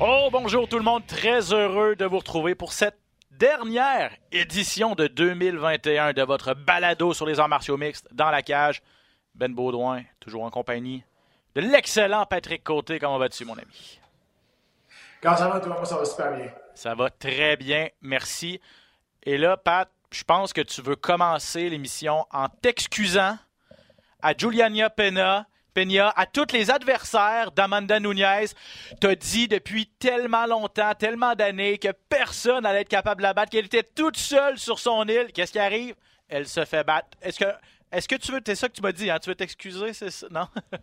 Oh, bonjour tout le monde, très heureux de vous retrouver pour cette dernière édition de 2021 de votre balado sur les arts martiaux mixtes dans la cage. Ben Baudouin, toujours en compagnie de l'excellent Patrick Côté. Comment vas-tu, mon ami? Quand ça va, toi, moi, ça va super bien. Ça va très bien, merci. Et là, Pat, je pense que tu veux commencer l'émission en t'excusant à Juliania Pena, Peña, à tous les adversaires d'Amanda Nunez. T'as dit depuis tellement longtemps, tellement d'années que personne n'allait être capable de la battre, qu'elle était toute seule sur son île. Qu'est-ce qui arrive? Elle se fait battre. Est-ce que, est-ce que tu veux, c'est ça que tu m'as dit, hein? Tu veux t'excuser, c'est ça? Non?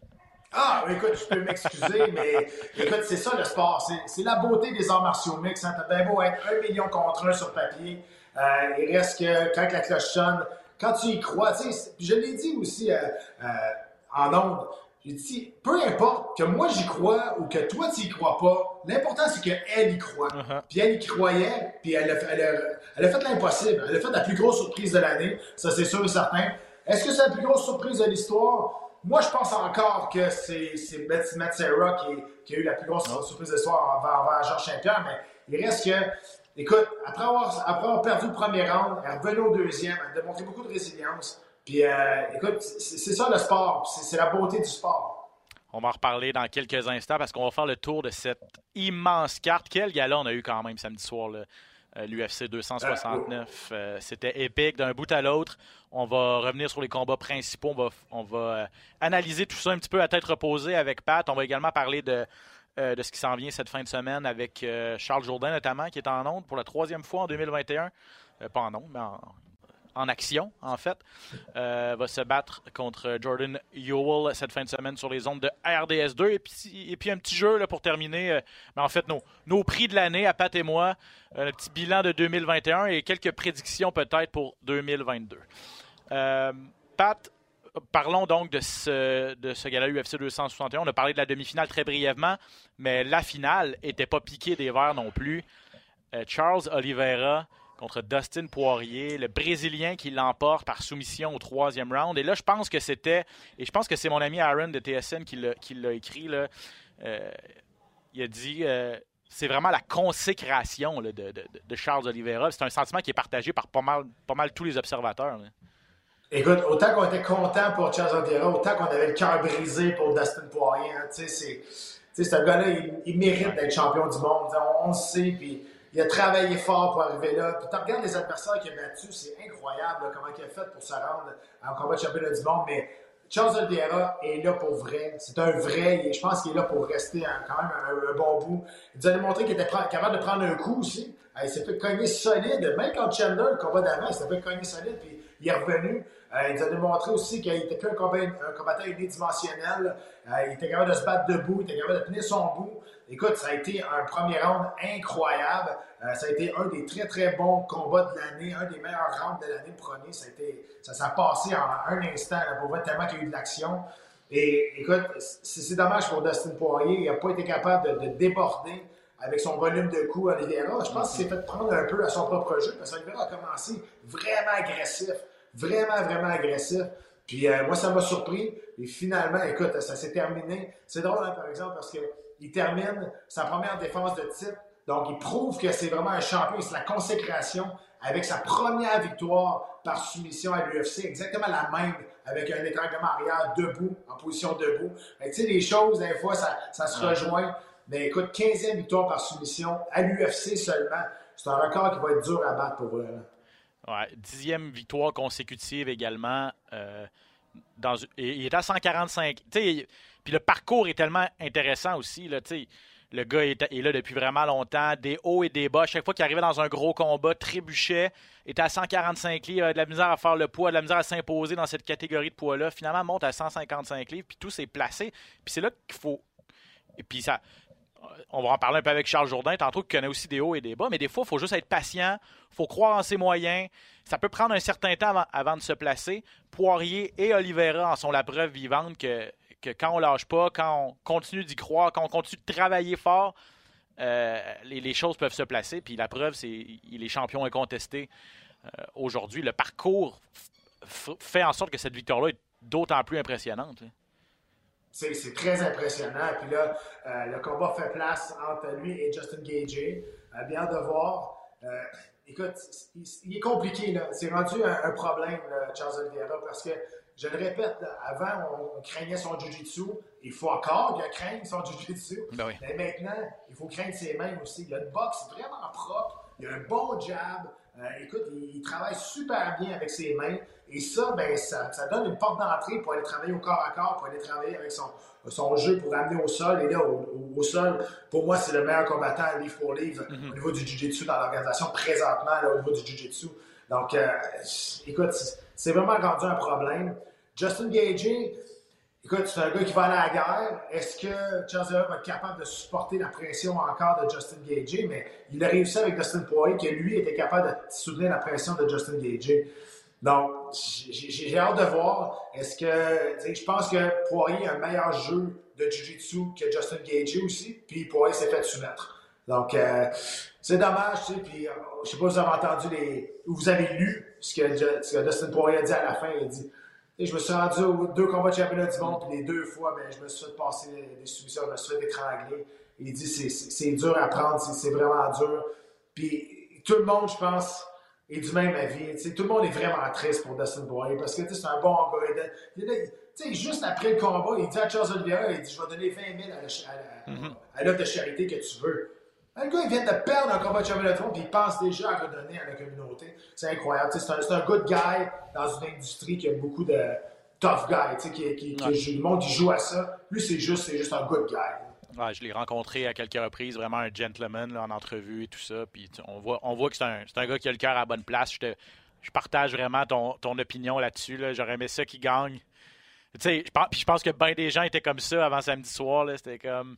Ah, écoute, je peux m'excuser, mais écoute, c'est ça le sport. C'est, la beauté des arts martiaux mix. Hein. T'as bien beau être un million contre un sur papier. Euh, il reste que quand la cloche sonne, quand tu y crois, tu sais, je l'ai dit aussi euh, euh, en ondes, j'ai dit, peu importe que moi j'y crois ou que toi tu y crois pas, l'important c'est qu'elle y croit. Uh-huh. Puis elle y croyait, puis elle a, elle, a, elle a fait l'impossible. Elle a fait la plus grosse surprise de l'année, ça c'est sûr et certain. Est-ce que c'est la plus grosse surprise de l'histoire? Moi, je pense encore que c'est, Matt Serra qui, qui a eu la plus grosse surprise de l'histoire envers, envers Georges Saint-Pierre, mais il reste que, écoute, après avoir, après avoir perdu le premier round, elle est revenue au deuxième, elle a démontré beaucoup de résilience. Puis, euh, écoute, c'est, ça le sport, c'est, la beauté du sport. On va en reparler dans quelques instants parce qu'on va faire le tour de cette immense carte. Quel gala on a eu quand même samedi soir. Euh, l'UFC 269. Euh, C'était épique d'un bout à l'autre. On va revenir sur les combats principaux. On va, on va analyser tout ça un petit peu à tête reposée avec Pat. On va également parler de, euh, de ce qui s'en vient cette fin de semaine avec euh, Charles Jourdain notamment, qui est en onde pour la troisième fois en 2021. Euh, pas en onde, mais en, en action, en fait, euh, va se battre contre Jordan Ewell cette fin de semaine sur les ondes de RDS2. Et puis, un petit jeu là, pour terminer, euh, mais en fait, nos, prix de l'année à Pat et moi, euh, le petit bilan de 2021 et quelques prédictions peut-être pour 2022. Euh, Pat, parlons donc de ce, de ce gala UFC 261. On a parlé de la demi-finale très brièvement, mais la finale n'était pas piquée des verres non plus. Euh, Charles Oliveira contre Dustin Poirier, le Brésilien qui l'emporte par soumission au troisième round. Et là, je pense que c'était, et je pense que c'est mon ami Aaron de TSN qui l'a, écrit, là. Euh, il a dit, euh, c'est vraiment la consécration de, Charles Oliveira. C'est un sentiment qui est partagé par pas mal, pas mal tous les observateurs. Écoute, autant qu'on était content pour Charles Oliveira, autant qu'on avait le cœur brisé pour Dustin Poirier. hein. C'est, ce gars-là, il, il mérite d'être champion du monde. On, on le sait, puis il a travaillé fort pour arriver là. Puis tu regardes les adversaires qu'il a battus, c'est incroyable comment il a fait pour se rendre en combat de championnat du monde. Mais Charles Oliveira est là pour vrai. C'est un vrai. Je pense qu'il est là pour rester quand même un, bon bout. Il nous a démontré qu'il était capable de prendre un coup aussi. Il s'est fait cogner solide. Même quand Chandler, le combat d'avant, il s'est fait cogner solide. Puis il est revenu. Euh, il nous a démontré aussi qu'il était plus un, combat- un combattant unidimensionnel. Euh, il était capable de se battre debout. Il était capable de tenir son bout. Écoute, ça a été un premier round incroyable. Euh, ça a été un des très, très bons combats de l'année, un des meilleurs rounds de l'année, premier. Ça s'est passé en un instant, là, pour tellement qu'il y a eu de l'action. Et écoute, c'est dommage pour Dustin Poirier. Il n'a pas été capable de, de déborder avec son volume de coups à Oliveira. Je pense qu'il s'est fait prendre un peu à son propre jeu parce qu'Oliveira a commencé vraiment agressif. Vraiment, vraiment agressif. Puis euh, moi, ça m'a surpris. Et finalement, écoute, ça s'est terminé. C'est drôle, hein, par exemple, parce qu'il termine sa première défense de titre. Donc, il prouve que c'est vraiment un champion. C'est la consécration avec sa première victoire par soumission à l'UFC. Exactement la même avec un étranglement arrière debout, en position debout. Tu sais, les choses, des fois, ça, ça se rejoint. Mais écoute, 15e victoire par soumission à l'UFC seulement. C'est un record qui va être dur à battre pour vrai. Dixième victoire consécutive également. euh, il est à 145. Tu sais, Puis le parcours est tellement intéressant aussi. Le gars est, là depuis vraiment longtemps, des hauts et des bas. Chaque fois qu'il arrivait dans un gros combat, trébuchait, était à 145 livres, avait de la misère à faire le poids, de la misère à s'imposer dans cette catégorie de poids-là. Finalement, monte à 155 livres, puis tout s'est placé. Puis c'est là qu'il faut. Puis ça. On va en parler un peu avec Charles Jourdain, tantôt, qui connaît aussi des hauts et des bas, mais des fois, il faut juste être patient, il faut croire en ses moyens. Ça peut prendre un certain temps avant, de se placer. Poirier et Oliveira en sont la preuve vivante que que quand on lâche pas, quand on continue d'y croire, quand on continue de travailler fort, euh, les, choses peuvent se placer. Puis la preuve, c'est qu'il est champion incontesté euh, aujourd'hui. Le parcours fait en sorte que cette victoire-là est d'autant plus impressionnante. C'est très impressionnant. Puis là, euh, le combat fait place entre lui et Justin Gage. bien de voir. écoute, il, est compliqué. C'est rendu un, problème, Charles Oliveira, parce que je le répète, avant, on, craignait son jiu-jitsu. Il faut encore qu'il craigne son jiu-jitsu. Ben Mais maintenant, il faut craindre ses mains aussi. Il a une boxe vraiment propre. Il a un bon jab. Euh, écoute, il, travaille super bien avec ses mains. Et ça, ben, ça, donne une porte d'entrée pour aller travailler au corps à corps, pour aller travailler avec son, son jeu pour amener au sol. Et là, au, sol, pour moi, c'est le meilleur combattant livre pour livre mm-hmm. au niveau du jiu-jitsu dans l'organisation présentement, là, au niveau du jiu-jitsu. Donc, euh, écoute, c'est vraiment rendu un problème. Justin Gage, écoute, c'est un gars qui va aller à la guerre. Est-ce que Charles va être capable de supporter la pression encore de Justin Gage? Mais il a réussi avec Dustin Poirier, que lui était capable de soutenir la pression de Justin Gage. Donc, j'ai hâte de voir. Est-ce que, je pense que Poirier a un meilleur jeu de Jiu-Jitsu que Justin Gage aussi, puis Poirier s'est fait soumettre. Donc, euh, c'est dommage, tu sais, puis euh, je sais pas si vous avez entendu les, ou vous avez lu ce que, ce que Dustin Poirier a dit à la fin. Il a dit, je me suis rendu aux deux combats de championnat du monde, puis les deux fois, ben, je me suis fait passer des soumissions, je me suis fait étrangler. Il dit c'est dur à prendre, c'est vraiment dur. Puis tout le monde, je pense, est du même avis. tout le monde est vraiment triste pour Dustin Poirier parce que c'est un bon gars. Juste après le combat, il dit à Charles Oliveira, il dit Je vais donner 20 000 à l'œuvre de charité que tu veux. Le gars, il vient de perdre un combat de championnat puis il pense déjà à redonner à la communauté. C'est incroyable. C'est un, un, good guy dans une industrie qui a beaucoup de tough guys. Qui, qui, qui, le monde, il joue à ça. Lui, c'est juste, juste un good guy. Ouais, je l'ai rencontré à quelques reprises, vraiment un gentleman là, en entrevue et tout ça. Puis on voit, on voit que c'est un, un, gars qui a le cœur à la bonne place. Je, te, je partage vraiment ton, ton opinion là-dessus. Là. J'aurais aimé ça qu'il gagne. Puis je pense que bien des gens étaient comme ça avant samedi soir. C'était comme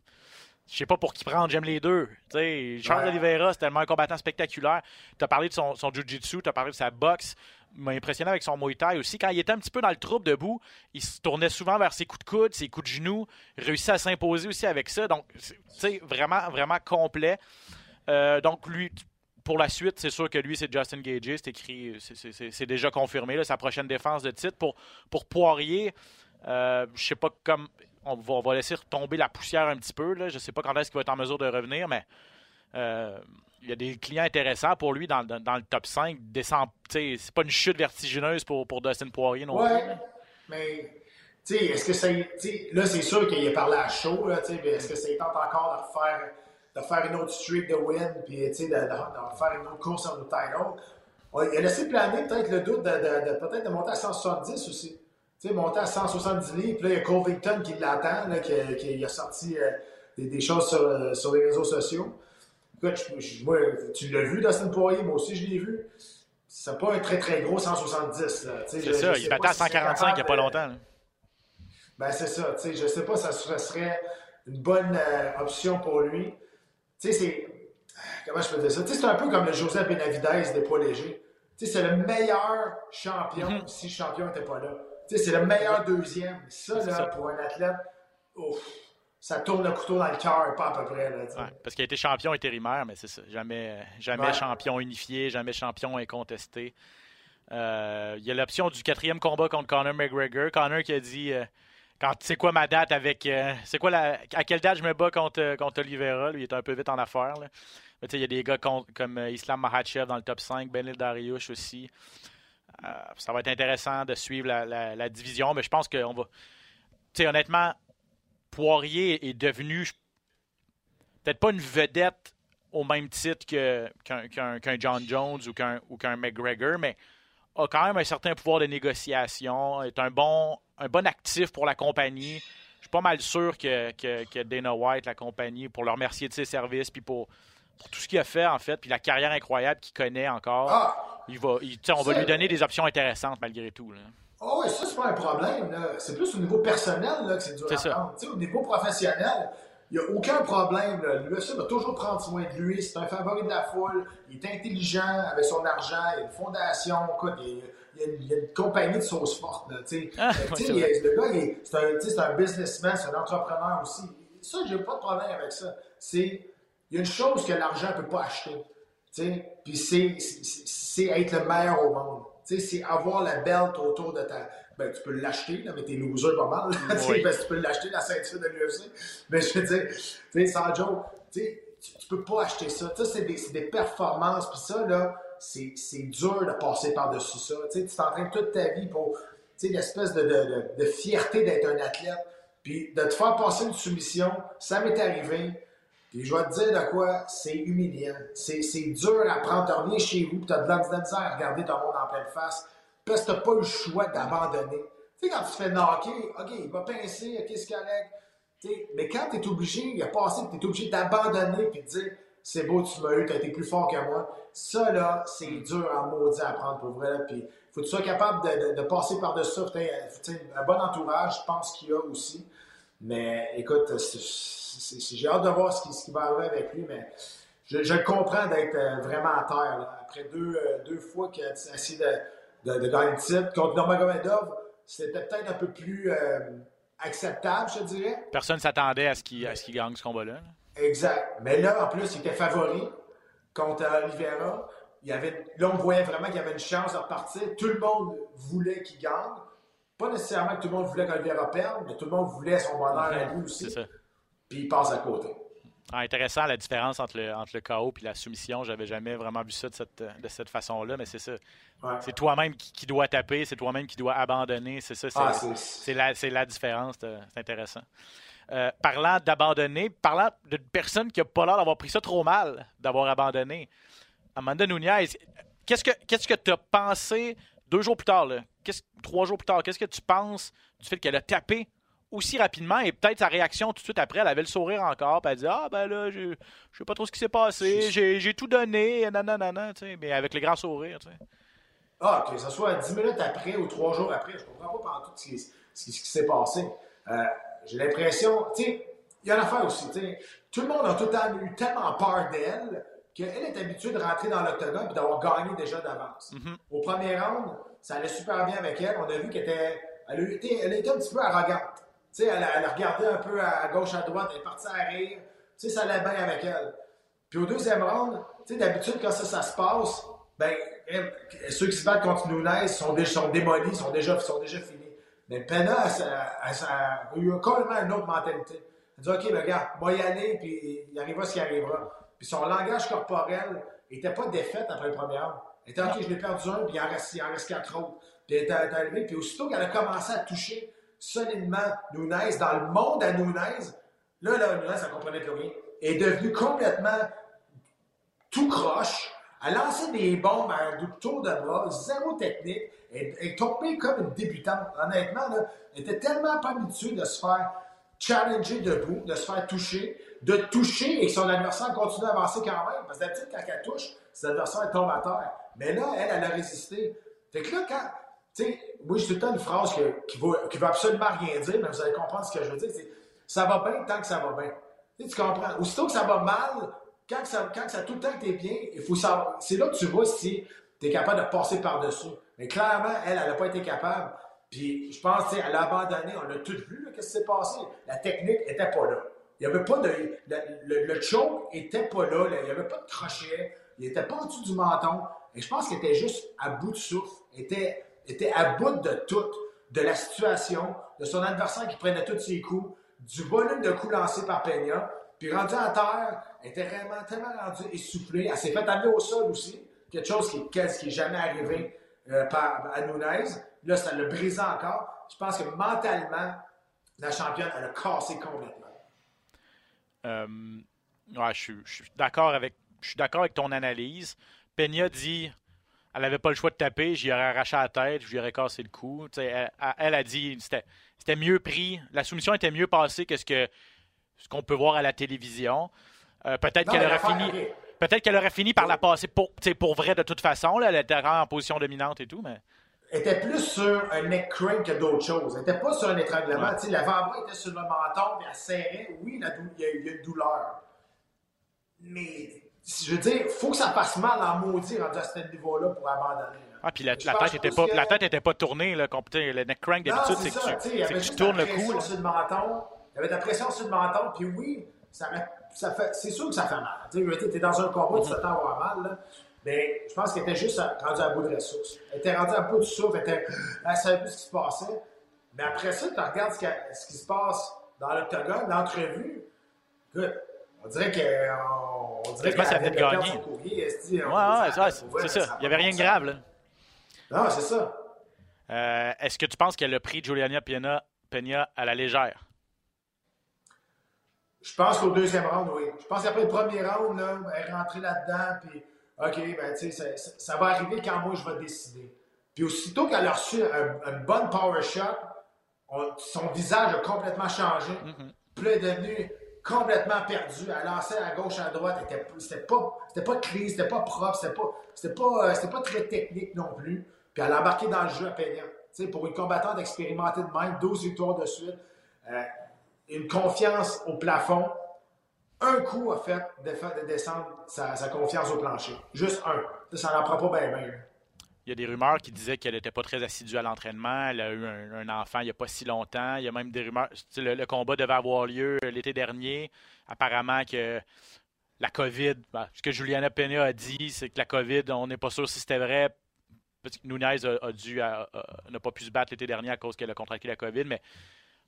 je sais pas pour qui prendre, j'aime les deux. Charles Oliveira, c'est tellement un combattant spectaculaire. Tu as parlé de son, son jiu-jitsu, tu as parlé de sa boxe. M'a impressionné avec son Muay Thai aussi. Quand il était un petit peu dans le trouble debout, il se tournait souvent vers ses coups de coude, ses coups de genoux. Réussit à s'imposer aussi avec ça. Donc, c'est vraiment, vraiment complet. Euh, donc, lui, pour la suite, c'est sûr que lui, c'est Justin Gage. C'est écrit, c'est déjà confirmé. Là, sa prochaine défense de titre. Pour, pour Poirier, euh, je sais pas comme on va, laisser tomber la poussière un petit peu. Là. Je ne sais pas quand est-ce qu'il va être en mesure de revenir, mais euh, il y a des clients intéressants pour lui dans, le top 5. C'est pas une chute vertigineuse pour, pour Dustin Poirier non ouais, mais est-ce que ça. Là, c'est sûr qu'il a parlé à chaud, là, mais est-ce que ça tente encore de refaire, de faire une autre streak de win, puis de, de, faire une autre course en title? Il a laissé planer peut-être le doute de, de peut-être de monter à 170 aussi sais, monté à 170 livres. Puis là, il y a Covington qui l'attend, qui, qui, a sorti euh, des, choses sur, euh, sur, les réseaux sociaux. Écoute, moi, tu l'as vu, Dustin Poirier, moi aussi, je l'ai vu. C'est pas un très, très gros 170. C'est ça, il battait à 145 il n'y a pas longtemps. Ben, c'est ça. Tu sais, je sais pas ça serait une bonne euh, option pour lui. Tu sais, c'est. Comment je peux dire ça? Tu sais, c'est un peu comme le Joseph Benavidez des poids légers. Tu sais, c'est le meilleur champion mm-hmm. si le champion n'était pas là c'est le meilleur deuxième. Ça, là, pour un athlète, ça tourne le couteau dans le cœur, pas à peu près. Là, parce qu'il a été champion intérimaire, mais c'est ça. Jamais, jamais champion unifié, jamais champion incontesté. Euh, il y a l'option du quatrième combat contre Conor McGregor. Conor qui a dit euh, quand c'est quoi ma date avec. Euh, c'est quoi la, à quelle date je me bats contre, contre Oliveira Lui, il est un peu vite en affaires. il y a des gars comme Islam Mahachev dans le top 5, Benil Dariush aussi. Euh, ça va être intéressant de suivre la, division, mais je pense qu'on va. Tu sais, honnêtement, Poirier est devenu peut-être pas une vedette au même titre qu'un John Jones ou qu'un McGregor, mais a quand même un certain pouvoir de négociation, est un bon, un bon actif pour la compagnie. suis pas mal sûr que, que, Dana White, la compagnie, pour le remercier de ses services, puis pour, tout ce qu'il a fait, en fait, puis la carrière incroyable qu'il connaît encore, ah! il va, on va lui donner des options intéressantes malgré tout. Là. Oh oui, ça, c'est pas un problème. C'est plus au niveau personnel là, que c'est dur à prendre. au niveau professionnel, il n'y a aucun problème. L'UFC va toujours prendre soin de lui. C'est un favori de la foule. Il est intelligent avec son argent. Il y a une fondation. il, y a, une, compagnie de sauce forte. Ah, le gars, c'est un, un, businessman, c'est un entrepreneur aussi. Ça, j'ai pas de problème avec ça. C'est il y a une chose que l'argent ne peut pas acheter. Puis c'est être le meilleur au monde. C'est avoir la belt autour de ta, ben, tu peux l'acheter, mais t'es loser pas mal. Oui. parce que tu peux l'acheter, la ceinture de l'UFC. Mais je veux dire, tu sais, sans joke, tu, tu peux pas acheter ça. Ça, c'est des, des, performances. Puis ça, là, c'est dur de passer par-dessus ça. Tu t'entraînes toute ta vie pour l'espèce de, de, de, fierté d'être un athlète. Puis de te faire passer une soumission, ça m'est arrivé. Puis je vais te dire de quoi, c'est humiliant. C'est dur à prendre. Tu reviens chez vous, tu as de la misère à regarder ton monde en pleine face parce que tu n'as pas eu le choix d'abandonner. Tu sais, quand tu te fais knocker, OK, il va pincer, OK, c'est correct. sais, mais quand tu es obligé, il a passé, tu es obligé d'abandonner et de dire c'est beau, tu m'as eu, tu as été plus fort que moi. Ça, là, c'est dur à maudit à prendre pour vrai. Puis, faut que tu sois capable de, de, passer par-dessus. Un bon entourage, je pense qu'il y a aussi. Mais écoute, j'ai hâte de voir ce qui, ce qui, va arriver avec lui, mais je, je comprends d'être euh, vraiment à terre. Après deux, euh, deux fois qu'il a essayé de de, de gagner le titre. Contre Nurmagomedov, c'était peut-être un peu plus euh, acceptable, je dirais. Personne ne s'attendait à ce qu'il gagne ce combat-là. Exact. Mais là, en plus, il était favori contre Oliveira. Il y avait, là, on voyait vraiment qu'il y avait une chance de repartir. Tout le monde voulait qu'il gagne. Pas nécessairement que tout le monde voulait qu'Oliveira perde, mais tout le monde voulait son bonheur à lui aussi. Puis il passe à côté. Ah, intéressant la différence entre le, entre le chaos et la soumission. J'avais jamais vraiment vu ça de cette, de cette façon-là, mais c'est ça. C'est toi-même qui, qui, dois taper, c'est toi-même qui dois abandonner. C'est ça, c'est ah, la, la, différence. C'est intéressant. Euh, parlant d'abandonner, parlant d'une personne qui n'a pas l'air d'avoir pris ça trop mal, d'avoir abandonné, Amanda Nunez, qu'est-ce que qu'est-ce que tu as pensé deux jours plus tard, là, trois jours plus tard, qu'est-ce que tu penses du fait qu'elle a tapé aussi rapidement? Et peut-être sa réaction tout de suite après, elle avait le sourire encore, puis elle dit Ah, ben là, je, je sais pas trop ce qui s'est passé, j'ai tout donné, nanana, tu sais, mais avec le grand sourire, tu sais. Ah, que ce soit dix minutes après ou trois jours après, je comprends pas pendant tout ce qui, ce qui, s'est passé. Euh, j'ai l'impression, tu sais, il y a une affaire aussi, tu sais, tout le monde a tout le temps eu tellement peur d'elle qu'elle est habituée de rentrer dans l'octogone et d'avoir gagné déjà d'avance. Mm-hmm. Au premier round, ça allait super bien avec elle. On a vu qu'elle était, elle était un petit peu arrogante elle, elle, regardait un peu à gauche, à droite, elle est partie à rire. Ça allait bien avec elle. Puis au deuxième round, d'habitude, quand ça, ça se passe, ben, ceux qui se battent contre Nunez sont, sont démolis, sont déjà, sont déjà finis. Mais Pena, elle, a eu complètement une autre mentalité. Elle dit, OK, le gars, moi y aller, puis il arrivera ce qui arrivera. Son langage corporel n'était pas défaite après le premier round. Elle était, OK, je l'ai perdu un, puis il en reste, en reste quatre autres. Puis elle était arrivée, puis aussitôt qu'elle a commencé à toucher, solidement Nunez, dans le monde à Nunez, là, là ça ne comprenait plus rien. est devenu complètement tout croche, a lancé des bombes à un tour de bras, zéro technique, et est tombée comme une débutante. Honnêtement, là, elle était tellement pas habituée de se faire challenger debout, de se faire toucher, de toucher et que son adversaire continue à avancer quand même. Parce que d'habitude, quand elle touche, son adversaire tombe à terre. Mais là, elle, elle a résisté. Fait que là, quand, tu sais, moi, j'ai tout le temps une phrase qui ne veut, absolument rien dire, mais vous allez comprendre ce que je veux dire. Ça va bien tant que ça va bien. Tu, tu comprends? Aussitôt que ça va mal, quand, ça, quand ça tout le temps que es bien, il faut savoir. C'est là que tu vois si tu es capable de passer par-dessus. Mais clairement, elle, elle n'a pas été capable. Puis je pense, tu elle a abandonné. On a tout vu, qu'est-ce qui s'est passé. La technique n'était pas là. Il n'y avait pas de. Le, le, choke n'était pas là, Il n'y avait pas de crochet. Il n'était pas en dessous du menton. Et je pense qu'il était juste à bout de souffle. était était à bout de tout, de la situation, de son adversaire qui prenait tous ses coups, du volume de coups lancés par Peña, puis rendu à terre, elle était vraiment tellement rendue essoufflée. Elle s'est fait amener au sol aussi, quelque chose qui n'est jamais arrivé euh, par, à Nunez. Là, ça l'a brisé encore. Je pense que mentalement, la championne, elle a cassé complètement. Euh, ouais, je suis, d'accord avec, je suis d'accord avec ton analyse. Peña dit elle n'avait pas le choix de taper, j'y aurais arraché la tête, j'y aurais cassé le cou. Elle, elle, a dit c'était c'était mieux pris, la soumission était mieux passée que ce que ce qu'on peut voir à la télévision. Euh, peut-être qu'elle aurait fini. Peut-être qu'elle aurait fini par la passer pour, pour vrai de toute façon. Là, elle était en position dominante et tout, mais. Était plus sur un neck crank que d'autres choses. Elle n'était pas sur un étranglement. Ouais. L'avant-bras était sur le menton, puis elle serrait. Oui, il y, a, eu une douleur. Mais, je veux dire, il faut que ça fasse mal en maudit rendu à ce niveau-là pour abandonner. Ah, puis la, la tête n'était pas, la tête était pas tournée. Là, le neck crank, d'habitude, c'est que tu, que tu tournes le cou. Sur le menton. Il y avait de la pression sur le menton, puis oui, ça, ça fait, c'est sûr que ça fait mal. Tu es dans un combat, tu t'attends à avoir mal. Là. Mais je pense qu'elle était juste rendue à bout de ressources. Elle était rendue à bout du souffle, elle, était, elle savait plus ce qui se passait. Mais après ça, tu regardes ce, ce, qui se passe dans l'octogone, l'entrevue. Écoute, on dirait qu'on on dirait qu'elle avait gagné. Ouais, ouais, c'est ça. Il n'y avait rien de grave. Là. Non, c'est ça. Euh, Est-ce que tu penses qu'elle a pris Juliana Peña, Peña à la légère? Je pense qu'au deuxième round, oui. Je pense qu'après le premier round, là, elle est rentrée là-dedans, puis OK, ben, tu sais, ça, ça, va arriver quand moi je vais décider. Puis aussitôt qu'elle a reçu une bonne power shot, son visage a complètement changé. Mm-hmm. Puis elle est devenue complètement perdue. Elle lançait à gauche, à droite. C'était pas, pas clean, c'était pas propre, c'était pas, c'était pas, euh, pas très technique non plus. Puis elle a embarqué dans le jeu à peignant. Tu sais, pour une combattante expérimentée de même, 12 victoires de suite. Euh, une confiance au plafond. Un coup a fait de, descendre sa, confiance au plancher. Juste un. Ça n'en prend pas bien, bien. Il y a des rumeurs qui disaient qu'elle n'était pas très assidue à l'entraînement. Elle a eu un, enfant il n'y a pas si longtemps. Il y a même des rumeurs. Le, combat devait avoir lieu l'été dernier. Apparemment que la COVID, ben, ce que Juliana Peña a dit, c'est que la COVID, on n'est pas sûr si c'était vrai. Nunez a, dû, n'a pas pu se battre l'été dernier à cause qu'elle a contracté la COVID, mais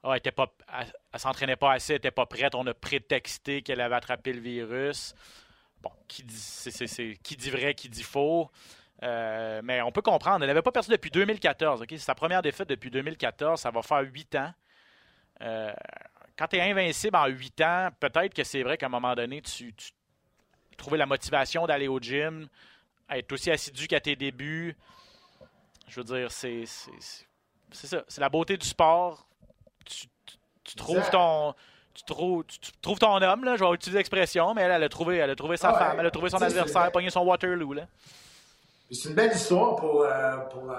ah, elle ne s'entraînait pas assez, elle n'était pas prête. On a prétexté qu'elle avait attrapé le virus. Bon, qui dit, vrai, qui dit faux. Euh, mais on peut comprendre. Elle n'avait pas perdu depuis 2014. C'est sa première défaite depuis 2014. Ça va faire huit ans. Euh, quand tu es invincible en huit ans, peut-être que c'est vrai qu'à un moment donné, tu, tu trouvais la motivation d'aller au gym, être aussi assidu qu'à tes débuts. Je veux dire, c'est ça. C'est la beauté du sport tu, trouves ton. Tu trouves, tu, trouves ton homme, là, je vais utiliser l'expression, mais elle, elle, a trouvé, elle a trouvé sa femme, elle a trouvé son adversaire, pogné son Waterloo. Là. C'est une belle histoire pour, euh, pour euh,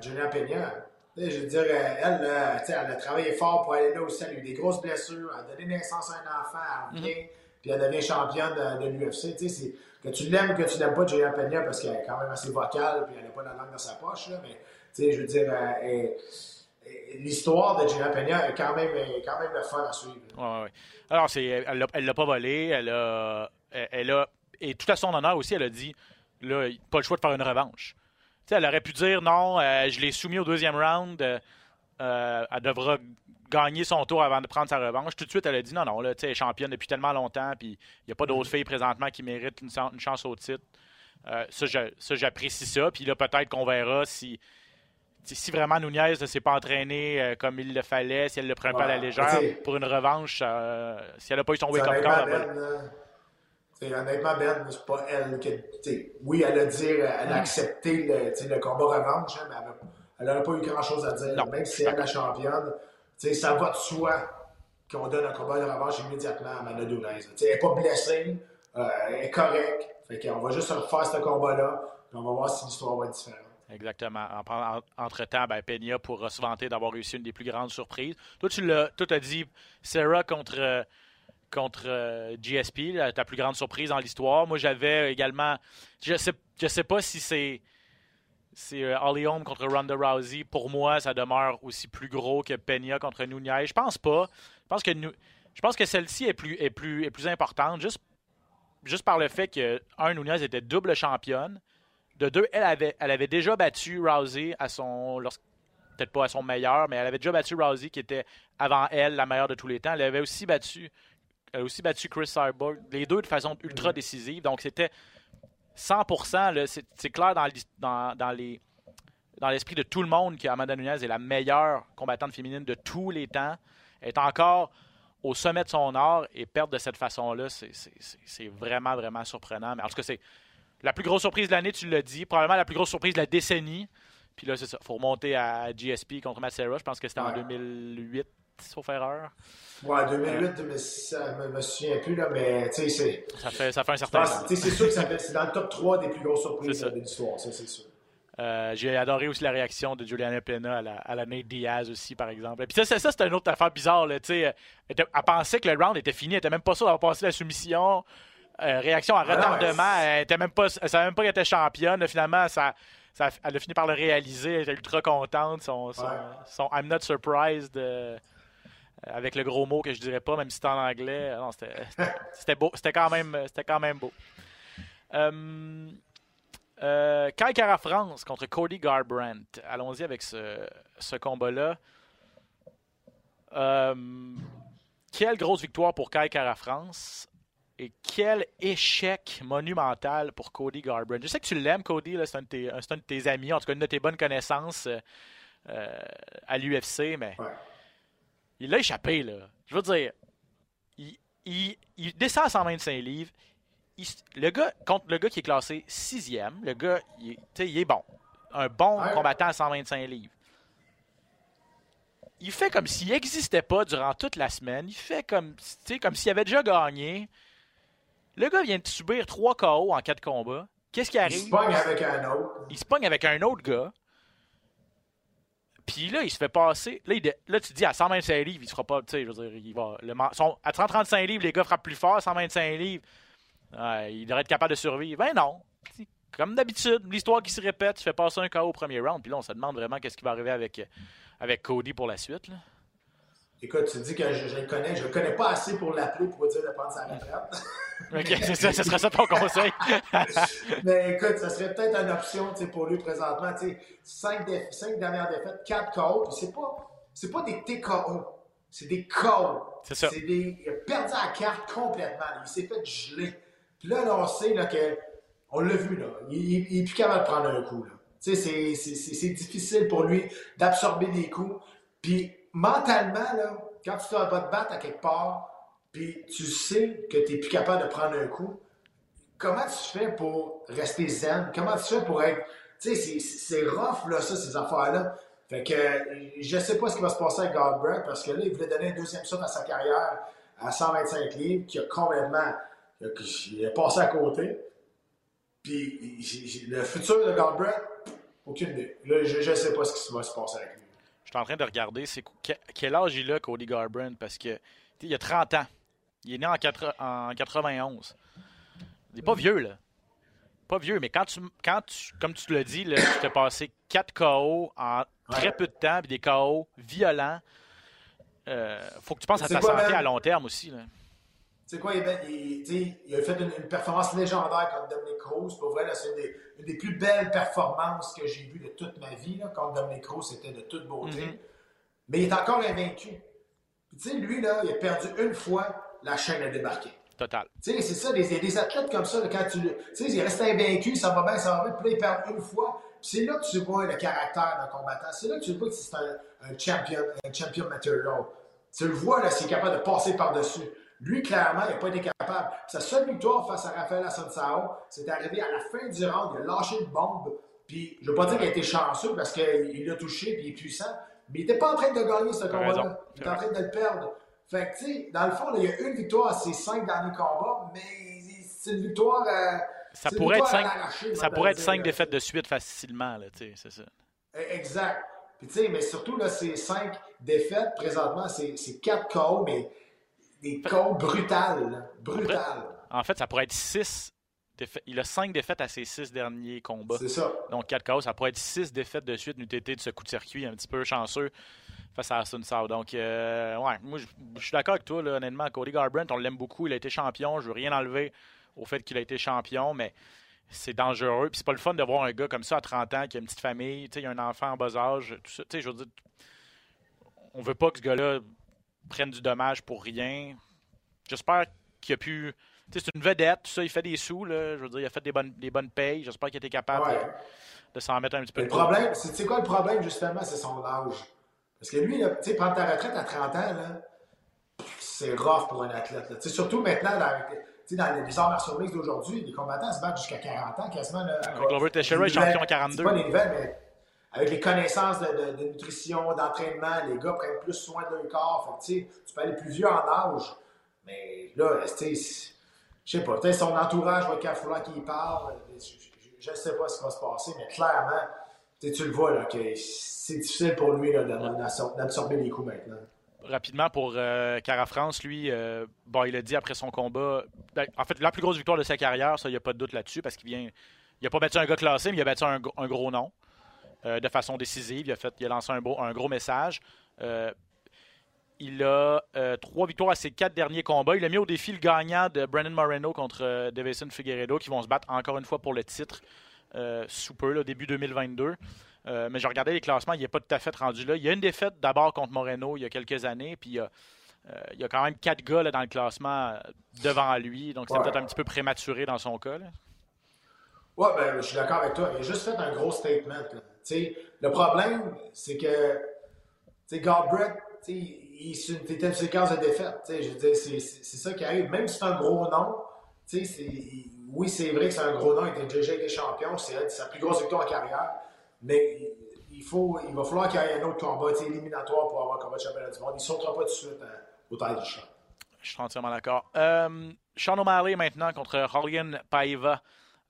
Julia Peña. Je veux dire, euh, elle, elle a travaillé fort pour aller là aussi. Elle a eu des grosses blessures. Elle a donné naissance à un enfant. Elle revient, mhm. puis elle devient championne de, de l'UFC. Que tu l'aimes ou que tu l'aimes pas, Julia Peña, parce qu'elle est quand même assez vocale, puis elle n'a pas la langue dans sa poche. Là, mais je veux dire, elle, l'histoire de Gina Peña est quand même, quand même le fun à suivre. Oui, oui. Alors, c'est, elle ne l'a pas volé. Elle a, elle a, et tout à son honneur aussi, elle a dit là, pas le choix de faire une revanche. elle aurait pu dire non, euh, je l'ai soumis au deuxième round, euh, euh, elle devra gagner son tour avant de prendre sa revanche. Tout de suite, elle a dit non, non, là, elle est championne depuis tellement longtemps, puis il n'y a pas d'autres mm-hmm. filles présentement qui méritent une, une chance au titre. ça, j'apprécie ça. Puis là, peut-être qu'on verra si si vraiment Nunez ne s'est pas entraîné euh, comme il le fallait, si elle le prend pas à la légère pour une revanche, euh, si elle n'a pas eu son wake-up call. Ben, honnêtement, Ben, c'est pas elle qui. Oui, elle a dit, elle a mm. accepté le, le combat revanche, hein, mais elle n'aurait pas eu grand-chose à dire. Même si elle est la championne, ça va de soi qu'on donne un combat de revanche immédiatement à Nunez. Elle n'est pas blessée, euh, elle est correcte. Fait on va juste refaire ce combat-là, puis on va voir si l'histoire va être différente. Exactement. Entre-temps, ben, Peña pourra se vanter d'avoir réussi une des plus grandes surprises. Toi, tu l'as, as dit Sarah contre, contre euh, GSP, ta plus grande surprise dans l'histoire. Moi, j'avais également. Je sais, je sais pas si c'est. C'est euh, Holly Holm contre Ronda Rousey. Pour moi, ça demeure aussi plus gros que Peña contre Nunez. Je pense pas. Je pense que, je pense que celle-ci est plus, est, plus, est plus importante, juste, juste par le fait que, un, Nunez était double championne. De deux, elle avait, elle avait déjà battu Rousey à son. Peut-être pas à son meilleur, mais elle avait déjà battu Rousey, qui était avant elle la meilleure de tous les temps. Elle avait aussi battu, elle aussi battu Chris Cyborg, les deux de façon ultra mm-hmm. décisive. Donc c'était 100%. C'est clair dans, dans, dans les dans l'esprit de tout le monde que Amanda Nunez est la meilleure combattante féminine de tous les temps. Elle est encore au sommet de son art et perdre de cette façon-là, c'est vraiment, vraiment surprenant. Mais en tout cas, c'est La plus grosse surprise de l'année, tu l'as dit. Probablement la plus grosse surprise de la décennie. Puis là, c'est ça. Il faut remonter à GSP contre Matsera. Je pense que c'était en 2008, sauf erreur. Ouais, 2008, 2006, je me souviens plus, là, mais tu sais, c'est. Ça fait, ça fait un certain temps. C'est sûr que c'est dans le top 3 des plus grosses surprises de l'histoire, ça, c'est sûr. Euh, j'ai adoré aussi la réaction de Juliana Pena à la, à la Nate Diaz aussi, par exemple. Et puis ça, ça, c'était une autre affaire bizarre. Là, elle, elle, pensait que le round était fini. Elle était même pas sûre d'avoir passé la soumission. Euh, réaction à ah retardement. Elle était même pas, elle savait même pas qu'elle était championne. Finalement, ça, ça, elle a fini par le réaliser. Elle était ultra contente. Son, son, I'm not surprised. Euh, avec le gros mot que je dirais pas, même si c'était en anglais. C'était beau. C'était quand même, c'était quand même beau. Euh, euh, Kai Kara France contre Cody Garbrandt. Allons-y avec ce, ce combat-là. Euh, quelle grosse victoire pour Kai Kara France et quel échec monumental pour Cody Garbrandt. Je sais que tu l'aimes, Cody, c'est un, un, de tes amis, en tout cas une de tes bonnes connaissances euh, à l'UFC, mais il l'a échappé. Là. Je veux dire, il, il, il descend à 125 livres, le gars, contre le gars qui est classé sixième, le gars, il, il est bon. Un bon combattant à 125 livres. Il fait comme s'il n'existait pas durant toute la semaine. Il fait comme, comme s'il avait déjà gagné. Le gars vient de subir trois KO en quatre combats. Qu'est-ce qui arrive? Il se pogne avec un autre. Il se pogne avec un autre gars. Puis là, il se fait passer. Là, là, tu dis à 125 livres, il se fera pas. Tu sais, je veux dire, il va. Le, à 135 livres, les gars frappent plus fort. 125 livres, il devrait être capable de survivre. Ben non. Comme d'habitude, l'histoire qui se répète, tu fais passer un KO au premier round, puis là, on se demande vraiment qu'est-ce qui va arriver avec, avec Cody pour la suite. Là. Écoute, tu dis que je, le connais, je le connais pas assez pour l'appeler pour dire de prendre sa retraite. ok, c'est ça, ce serait ça ton conseil. Mais écoute, ça serait peut-être une option pour lui présentement. Cinq, cinq, dernières défaites, quatre KO, puis c'est pas, c'est pas des TKO, c'est des KO. C'est ça. Des, il a perdu la carte complètement. Il s'est fait geler. Puis là, là, on sait là, que, on l'a vu, là, il, il, est plus capable de prendre un coup. Tu sais, c'est difficile pour lui d'absorber des coups. Puis mentalement, là, quand tu vas te battre à quelque part, puis tu sais que tu n'es plus capable de prendre un coup, comment tu fais pour rester zen? Comment tu fais pour être. Tu sais, c'est rough, là, ça, ces affaires-là. Fait que je sais pas ce qui va se passer avec Godbread parce que là, il voulait donner un deuxième saut à sa carrière à 125 livres, qui a complètement il est passé à côté. Puis le futur de Galbraith, aucune idée. Là, je ne sais pas ce qui va se passer avec lui. Je suis en train de regarder c'est quel âge il a, Cody Garbrandt, parce que il a 30 ans. Il est né en, 91. Il n'est pas vieux, là. Pas vieux, mais quand tu, quand tu comme tu l'as dit, là, tu t'es passé 4 KO en très peu de temps, puis des KO violents. Euh, faut que tu penses à ta santé à long terme aussi. Là. Tu sais quoi, il, il, a fait une, performance légendaire contre Dominic Cruz. Pour vrai, c'est une, des, plus belles performances que j'ai vues de toute ma vie. Là, contre Dominic Cruz, c'était de toute beauté. Mm-hmm. Mais il est encore invaincu. Tu sais, lui, là, il a perdu une fois, la chaîne a débarqué. Total. Tu sais, c'est ça, il y a des athlètes comme ça, quand tu. Tu sais, il reste invaincu, ça va bien, ça va bien, puis là, il perd une fois. c'est là que tu vois le caractère d'un combattant. C'est là que tu vois que c'est un, champion, un champion material. Tu le vois, là, c'est capable de passer par-dessus. Lui, clairement, il n'a pas été capable. Sa seule victoire face à Rafael Assunção, c'est arrivé à la fin du round. Il a lâché une bombe. Puis, je ne veux pas dire qu'il a été chanceux parce qu'il l'a touché et il est puissant. Mais il n'était pas en train de gagner ce combat-là. Il était en train de le perdre. Fait que, tu sais, dans le fond, il y a une victoire à ses cinq derniers combats, mais c'est une victoire. Euh, ça pourrait être cinq, ça pourrait être cinq défaites de suite facilement, là, tu sais, c'est ça. E, exact. Puis, tu sais, mais surtout, là, ces cinq défaites, présentement, c'est quatre KO, mais des KO brutales. Brutales. En fait, ça pourrait être 6 il a 5 défaites à ses 6 derniers combats. C'est ça. Donc 4 KO, ça pourrait être 6 défaites de suite, n'eût été de ce coup de circuit un petit peu chanceux face à Sun Sao. Donc, euh, ouais, moi, je suis d'accord avec toi, là, honnêtement. Cody Garbrandt, on l'aime beaucoup. Il a été champion. Je veux rien enlever au fait qu'il a été champion, mais c'est dangereux. Puis c'est pas le fun de voir un gars comme ça à 30 ans qui a une petite famille, il a un enfant en bas âge. Tout ça, je veux dire, on veut pas que ce gars-là prennent du dommage pour rien. J'espère qu'il a pu. C'est une vedette, tout ça, il fait des sous, là, je veux dire, il a fait des bonnes, des bonnes payes. J'espère qu'il était capable de, s'en mettre un petit peu. Le problème, c'est quoi le problème, justement, c'est son âge. Parce que lui, tu sais, prendre ta retraite à 30 ans, c'est rough pour un athlète. Surtout maintenant, dans les arts martiaux mixtes d'aujourd'hui, les combattants se battent jusqu'à 40 ans quasiment. Là, Glover Teixeira est champion à 42. pas les nouvelles, mais avec les connaissances de, nutrition, d'entraînement, les gars prennent plus soin de leur corps. Fait que, tu peux aller plus vieux en âge. Mais là, je sais pas, son entourage va falloir qu'il parle. Je ne sais pas ce qui va se passer, mais clairement, tu le vois, là, que c'est difficile pour lui d'absorber les coups maintenant rapidement pour euh, Cara France, lui, euh, bon, il a dit après son combat, ben, en fait, la plus grosse victoire de sa carrière, ça, il n'y a pas de doute là-dessus, parce qu'il vient, il n'a pas battu un gars classé, mais il a battu un, gros nom euh, de façon décisive. Il a, fait, il a lancé un, beau, un gros message. il a trois victoires à ses quatre derniers combats. Il a mis au défi le gagnant de Brandon Moreno contre Davison Figueredo, qui vont se battre encore une fois pour le titre sous peu, début 2022. Euh, mais je regardais les classements, il n'est pas tout à fait rendu là. Il y a une défaite d'abord contre Moreno il y a quelques années, puis il y a, euh, quand même quatre gars dans le classement euh, devant lui, donc c'est peut-être un petit peu prématuré dans son cas. Oui, ben, je suis d'accord avec toi. Il a juste fait un gros statement. Le problème, c'est que Galbraith, il était une séquence de défaites. C'est ça qui arrive. Même si c'est un gros nom, oui, c'est vrai que c'est un gros nom, il a déjà été champion, c'est sa plus grosse victoire en carrière. Mais il, faut, il va falloir qu'il y ait un autre combat éliminatoire pour avoir un combat de championnat du monde. Il ne sautera pas tout de suite hein, au taille du champ. Je suis entièrement d'accord. Euh, Sean O'Malley maintenant contre Julian Paiva.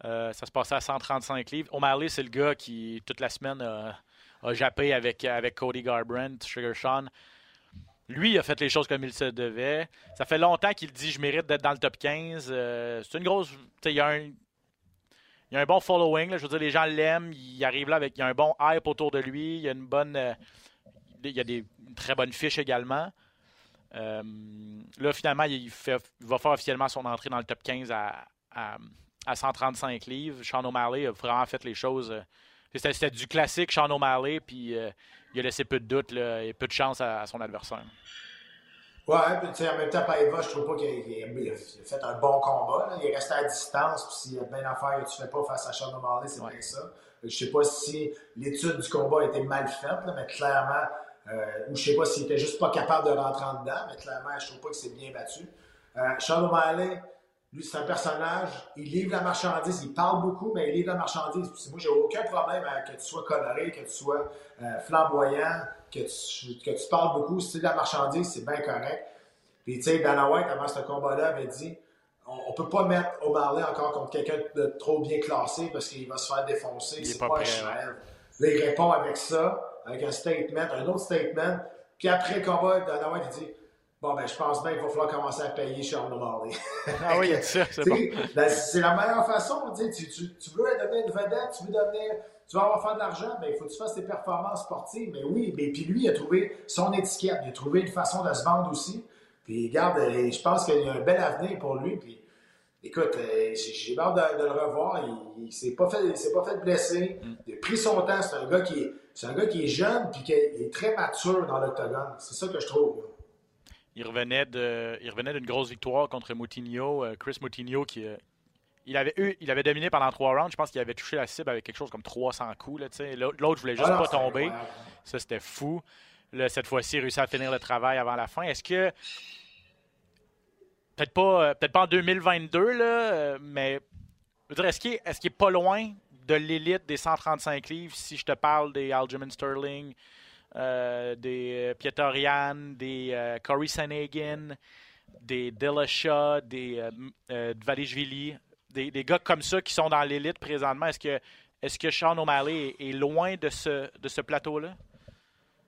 Euh, ça se passait à 135 livres. O'Malley, c'est le gars qui, toute la semaine, a jappé avec, avec Cody Garbrandt, Sugar Sean. Lui, il a fait les choses comme il se devait. Ça fait longtemps qu'il dit Je mérite d'être dans le top 15. Euh, c'est une grosse. Il y a un, il y a un bon following. je veux dire, les gens l'aiment. Il arrive là avec il y a un bon hype autour de lui. Il y a une bonne. Euh, il y a des une très bonne fiche également. Là, finalement, il, fait, va faire officiellement son entrée dans le top 15 à, à, 135 livres. Sean O'Malley a vraiment fait les choses. Euh, c'était du classique Sean O'Malley, puis il a laissé peu de doute et peu de chance à son adversaire. Ouais, puis en même temps, Paeva, je trouve pas qu'il a, fait un bon combat. Il est resté à distance, puis s'il y a bien d'affaires que tu fais pas face à Sean O'Malley, c'est bien ça. Je sais pas si l'étude du combat a été mal faite, mais clairement, euh, ou je sais pas s'il était juste pas capable de rentrer en dedans, mais clairement, je trouve pas que c'est bien battu. Euh, Sean O'Malley, lui, c'est un personnage, il livre la marchandise, il parle beaucoup, mais il livre la marchandise. moi, j'ai aucun problème à que tu sois coloré, que tu sois euh, flamboyant, que tu, que tu parles beaucoup. Si c'est de la marchandise, c'est bien correct. Puis, tu sais, Dana White, avant ce combat-là, avait dit on, ne peut pas mettre O'Malley encore contre quelqu'un de trop bien classé parce qu'il va se faire défoncer. C'est pas, pas un cheval. Là, il répond avec ça, avec un statement, un autre statement. Puis après le combat, Dana White, il dit Bon, ben, je pense bien qu'il va falloir commencer à payer Sean O'Malley. ah oui, c'est bon. Ben, c'est la meilleure façon. Tu, tu, tu veux devenir une vedette, tu veux devenir. Tu vas avoir faire de l'argent, ben, il faut que tu fasses tes performances sportives. Mais oui, mais puis lui, il a trouvé son étiquette, il a trouvé une façon de se vendre aussi. Puis, regarde, euh, je pense qu'il y a un bel avenir pour lui. Puis, écoute, euh, j'ai hâte de, le revoir. Il, il s'est pas fait, pas fait blesser. Mm. Il a pris son temps. C'est un gars qui est, c'est un gars qui est jeune puis qui est, très mature dans l'octogone. C'est ça que je trouve. Il revenait de, il revenait d'une grosse victoire contre Moutinho, euh, Chris Moutinho qui il avait eu, il avait dominé pendant trois rounds. Je pense qu'il avait touché la cible avec quelque chose comme 300 coups. L'autre voulait juste pas tomber. Ça, c'était fou. Là, cette fois-ci, il a réussi à finir le travail avant la fin. Est-ce que. Peut-être pas, euh, peut pas en 2022, là, euh, mais. Est-ce qu'il est, est, pas loin de l'élite des 135 livres si je te parle des Aljamain Sterling, euh, des Pietorian, des Corey Sanegan, des Dillashaw, des euh, Dvalishvili, des, des, gars comme ça qui sont dans l'élite présentement? Est-ce que, est que Sean O'Malley est, loin de ce, de ce plateau-là?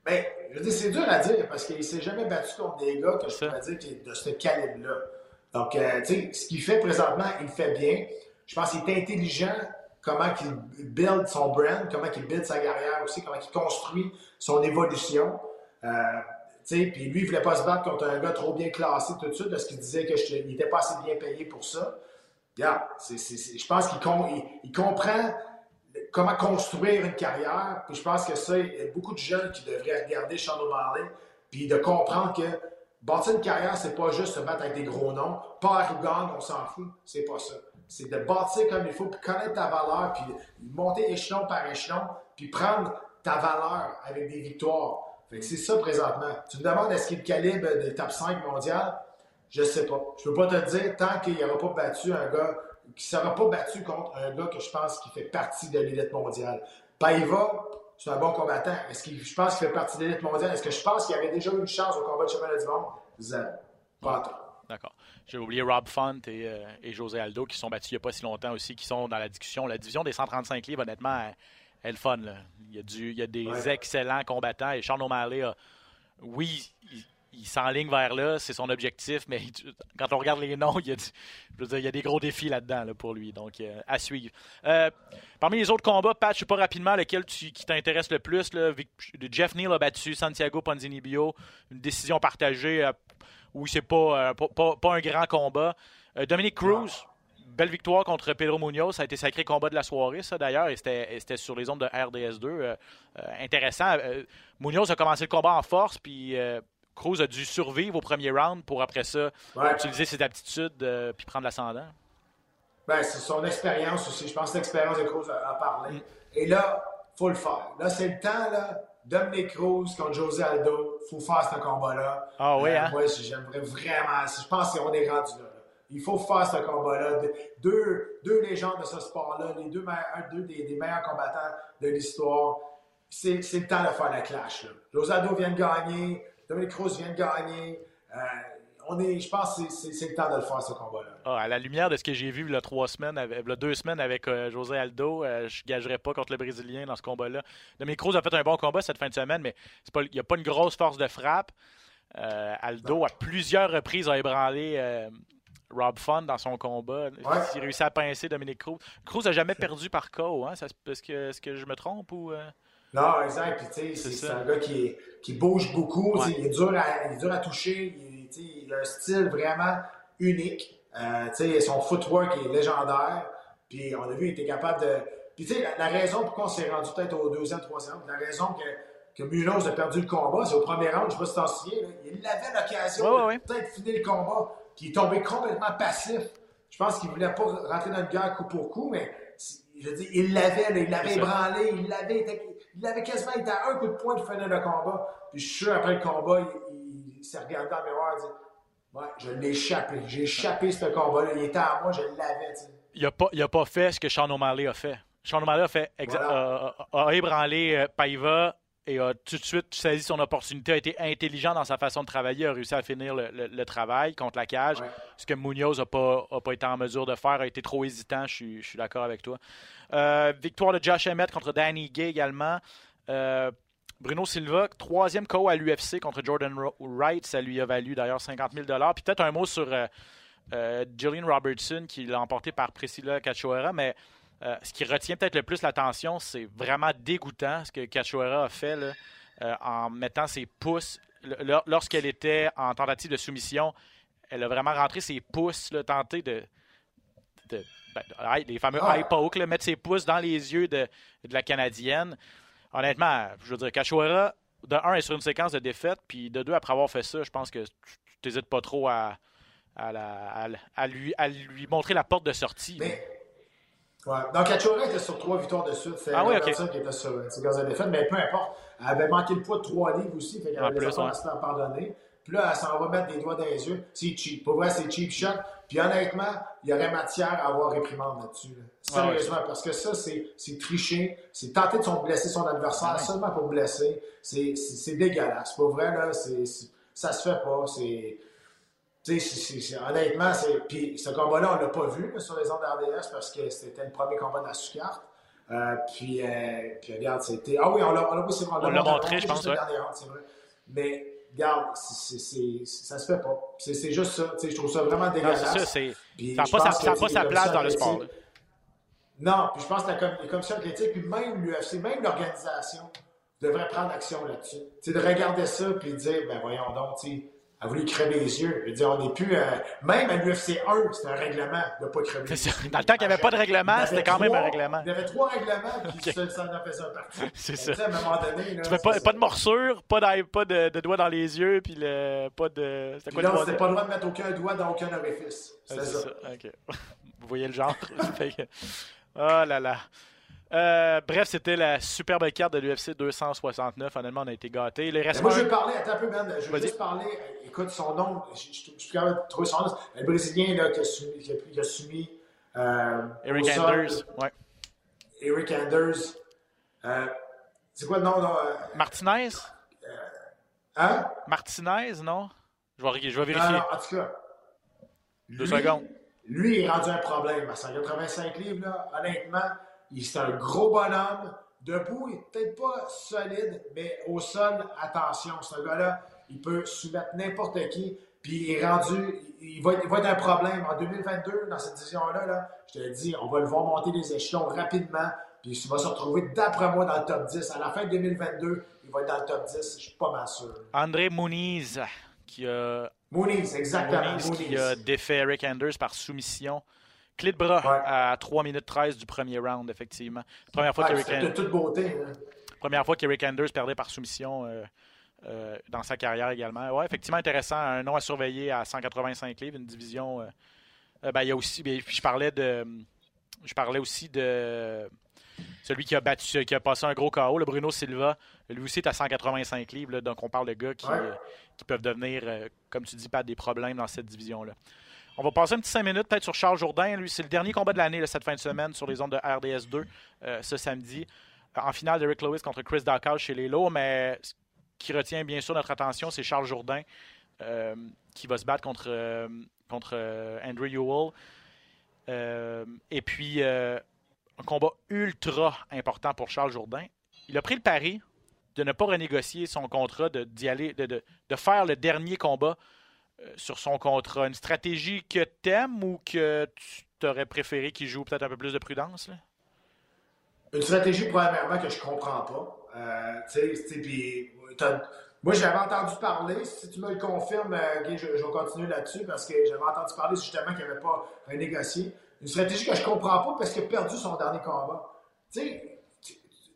Bien, je dis, c'est dur à dire parce qu'il ne s'est jamais battu contre des gars que je pourrais dire qui de ce calibre-là. Donc, euh, tu sais, ce qu'il fait présentement, il fait bien. Je pense qu'il est intelligent comment il build son brand, comment il build sa carrière aussi, comment il construit son évolution. Euh, puis lui, il ne voulait pas se battre contre un gars trop bien classé tout de suite parce qu'il disait qu'il n'était pas assez bien payé pour ça. Je pense qu'il comprend comment construire une carrière. Puis je pense que ça, il y a beaucoup de jeunes qui devraient regarder Sean O'Malley puis de comprendre que bâtir une carrière, c'est pas juste se battre avec des gros noms. Pas arrogant, on s'en fout. C'est pas ça. C'est de bâtir comme il faut, puis connaître ta valeur, puis monter échelon par échelon, puis prendre ta valeur avec des victoires. c'est ça présentement. Tu me demandes est-ce qu'il le calibre des top 5 mondial? Je sais pas. Je peux pas te dire tant qu'il n'aura pas battu un gars qui sera pas battu contre un gars que je pense qui fait partie de l'élite mondiale. Paiva, c'est un bon combattant. Est-ce que je pense qu'il fait partie de l'élite mondiale? Est-ce que je pense qu'il avait déjà eu une chance au combat de championnat du monde? Zéro. Pas. D'accord. J'ai oublié Rob Font et, euh, et, José Aldo qui sont battus il n'y a pas si longtemps aussi, qui sont dans la discussion. La division des 135 livres, honnêtement, elle, elle est le fun. Là. Il, y a du, il y a des ouais. excellents combattants et Sean O'Malley, a, oui, il, il s'enligne vers là, c'est son objectif, mais quand on regarde les noms, il y a, je veux dire, il y a des gros défis là-dedans là, pour lui, donc euh, à suivre. Euh, parmi les autres combats, Pat, je sais pas rapidement lequel tu, qui t'intéresse le plus. Là, Jeff Neal a battu Santiago Ponzini-Bio, une décision partagée où c'est pas, pas, pas, pas, un grand combat. Dominique Cruz, belle victoire contre Pedro Munoz. Ça a été sacré combat de la soirée, ça d'ailleurs, et c'était sur les ondes de RDS2. intéressant. Munoz a commencé le combat en force, puis Cruz a dû survivre au premier round pour après ça ouais. utiliser ses aptitudes euh, puis prendre l'ascendant. Ben, c'est son expérience aussi. Je pense que l'expérience de Cruz a, a parlé. Mm. Et là, il faut le faire. Là, c'est le temps, là. Dominic Cruz contre José Aldo. Il faut faire ce combat-là. Ah oui, hein? Euh, moi, j'aimerais vraiment. Je pense qu'on est rendu là. Il faut faire ce combat-là. Deux, deux légendes de ce sport-là, les deux, deux des, des meilleurs combattants de l'histoire. C'est le temps de faire la clash. Là. José Aldo vient de gagner. Dominic Cruz vient de gagner. Euh, on est, je pense que c'est le temps de le faire, ce combat-là. Ah, à la lumière de ce que j'ai vu il trois semaines, avec, deux semaines avec euh, José Aldo, euh, je ne gagerais pas contre le Brésilien dans ce combat-là. Dominic Cruz a fait un bon combat cette fin de semaine, mais il n'y a pas une grosse force de frappe. Aldo, non. à plusieurs reprises, a ébranlé Rob Fun dans son combat. Ouais. Il réussit à pincer Dominic Cruz. Cruz n'a jamais perdu par KO. Hein? Est-ce que, est que je me trompe ou... Non, exact. C'est un gars qui, qui bouge beaucoup. Ouais. Il, est dur à, il est dur à toucher. Il, a un style vraiment unique. Euh, son footwork est légendaire. Puis, on a vu, il était capable de. Puis, tu sais, la, la, raison pourquoi on s'est rendu peut-être au deuxième, troisième, la raison que, que Munoz a perdu le combat, c'est au premier round, je ne sais pas si t'en souviens, il avait l'occasion ouais, ouais, de peut-être finir le combat. Puis, il est tombé complètement passif. Je pense qu'il ne voulait pas rentrer dans le guerre coup pour coup, mais je dis, il l'avait, il l'avait ébranlé, il l'avait il avait quasiment été à un coup de poing de finir le combat. Puis je suis sûr, après le combat, il, il s'est regardé dans le miroir et dit Ouais, je l'ai échappé. J'ai échappé ce combat-là. Il était à moi, je l'avais. Il n'a pas, pas fait ce que Sean O'Malley a fait. Sean O'Malley a, fait voilà. euh, a ébranlé euh, Paiva et a tout de suite saisi son opportunité, a été intelligent dans sa façon de travailler, a réussi à finir le, le, le travail contre la cage. Ouais. Ce que Munoz n'a pas, a pas été en mesure de faire, a été trop hésitant. Je suis, je suis d'accord avec toi. Euh, victoire de Josh Emmett contre Danny Gay également. Euh, Bruno Silva, troisième KO à l'UFC contre Jordan Wright. Ça lui a valu d'ailleurs 50 000 Puis peut-être un mot sur euh, euh, Jillian Robertson qui l'a emporté par Priscilla Cachoeira. Mais euh, ce qui retient peut-être le plus l'attention, c'est vraiment dégoûtant ce que Cachoeira a fait euh, en mettant ses pouces. Lorsqu'elle était en tentative de soumission, elle a vraiment rentré ses pouces, tenté de, ben, les fameux Ah. poke, mettre ses pouces dans les yeux de la Canadienne. Honnêtement, je veux dire, Cachoeira, de un, est sur une séquence de défaite, puis de deux, après avoir fait ça, je pense que tu n'hésites pas trop à, à, la- à la- à lui, à lui montrer la porte de sortie. Mais, ouais. Donc, Kachora était sur trois victoires de suite. C'est Ah oui, ok. Robertson qui était sur une séquence de défaite, mais peu importe. Elle avait manqué le poids de trois livres aussi, fait qu'elle avait affaires ouais. pardonner. Puis là, elle s'en va mettre des doigts dans les yeux. C'est cheap. Pour vrai, c'est cheap shot. Puis honnêtement, il y aurait matière à avoir réprimande là-dessus. là. Sérieusement, parce que ça, c'est c'est tricher. C'est tenter de son- blesser son adversaire Ah ouais. seulement pour blesser. C'est c'est- c'est dégueulasse. Pas vrai, là. C'est c'est- ça se fait pas. C'est. Tu sais, c'est- c'est- c'est- honnêtement, c'est. Puis ce combat-là, on l'a pas vu là, sur les ondes RDS parce que c'était le premier combat de la sous-carte. Euh, puis, euh, puis regarde, c'était. Ah oui, on l'a c'est- On l'a montré, je pense, ouais. c'est vrai. Mais c'est- ça se fait pas. C'est juste ça. Je trouve ça vraiment dégueulasse. ça, n'a pas, sa, pas sa place dans le sport. Non, puis je pense que la, com- les commissions athlétiques, puis même l'UFC, même l'organisation, devrait prendre action là-dessus. De regarder ça puis de dire, ben voyons donc, tu a voulu crever les yeux. Je veux dire, on n'est plus. même à l'UFC 1, c'était un règlement de ne pas crever les yeux. Dans le temps qu'il n'y avait pas de règlement, c'était quand même un règlement. Il y avait trois règlements, puis Ok. ça, ça en faisait un partie. C'est ça. à un moment donné. Là, Tu pas, pas de morsure, pas, de, pas de, de doigts dans les yeux, puis le, pas de. C'était quoi le c'était pas le droit de mettre aucun doigt dans aucun orifice. Ah, C'est ça. ça. OK. Vous voyez le genre. Oh là là. Euh, bref, c'était la superbe carte de l'UFC 269. Honnêtement, on a été gâtés. Les moi, je vais parler, attends un peu, Ben. Je vais juste parler. Écoute, son nom, je, suis capable de trouver son nom. Le Brésilien là, qui a soumis. Qui a, soumis euh, Eric Anders. Ouais. Eric Anders. Euh, c'est quoi le nom? Martinez? hein? Martinez, non? Je vais, je vais vérifier. Non, non, en tout cas. Deux secondes. Lui, il est rendu un problème. À 185 livres, là, honnêtement, c'est un gros bonhomme. Debout, il n'est peut-être pas solide, mais au sol, attention, ce gars-là, il peut soumettre n'importe qui. Puis il est rendu, il va, être un problème. En 2022, dans cette division-là, là, je te dis, on va le voir monter les échelons rapidement. Puis il va se retrouver, d'après moi, dans le top 10. À la fin de 2022, il va être dans le top 10. Je suis pas mal sûr. André Muniz, qui a. Muniz, exactement. Muniz, qui a défait Eric Anders par soumission. Clé de bras à 3 minutes 13 du premier round, effectivement. Première fois ouais, qu'Eric toute beauté. Hein. Première fois qu'Eric Anders perdait par soumission euh, euh, dans sa carrière également. Ouais, effectivement intéressant. Un nom à surveiller à 185 livres, une division. Euh, ben, il y a aussi. Ben, je parlais de. Je parlais aussi de celui qui a battu, qui a passé un gros KO, le Bruno Silva. Lui aussi est à 185 livres. donc on parle de gars qui, qui peuvent devenir, comme tu dis, pas des problèmes dans cette division-là. On va passer un petit 5 minutes peut-être sur Charles Jourdain. Lui, c'est le dernier combat de l'année cette fin de semaine sur les ondes de RDS 2 euh, ce samedi. En finale, Derek Lewis contre Chris Dacal chez les Low, mais ce qui retient bien sûr notre attention, c'est Charles Jourdain euh, qui va se battre contre, euh, Andrew Ewell. et puis, un combat ultra important pour Charles Jourdain. Il a pris le pari de ne pas renégocier son contrat, de, faire le dernier combat sur son contrat? Une stratégie que t'aimes ou que tu aurais préféré qu'il joue peut-être un peu plus de prudence? Une stratégie, premièrement, que je comprends pas. Euh, moi, j'avais entendu parler, si tu me le confirmes, euh, je, vais continuer là-dessus parce que j'avais entendu parler justement qu'il n'avait pas renégocié. Une stratégie que je comprends pas parce qu'il a perdu son dernier combat.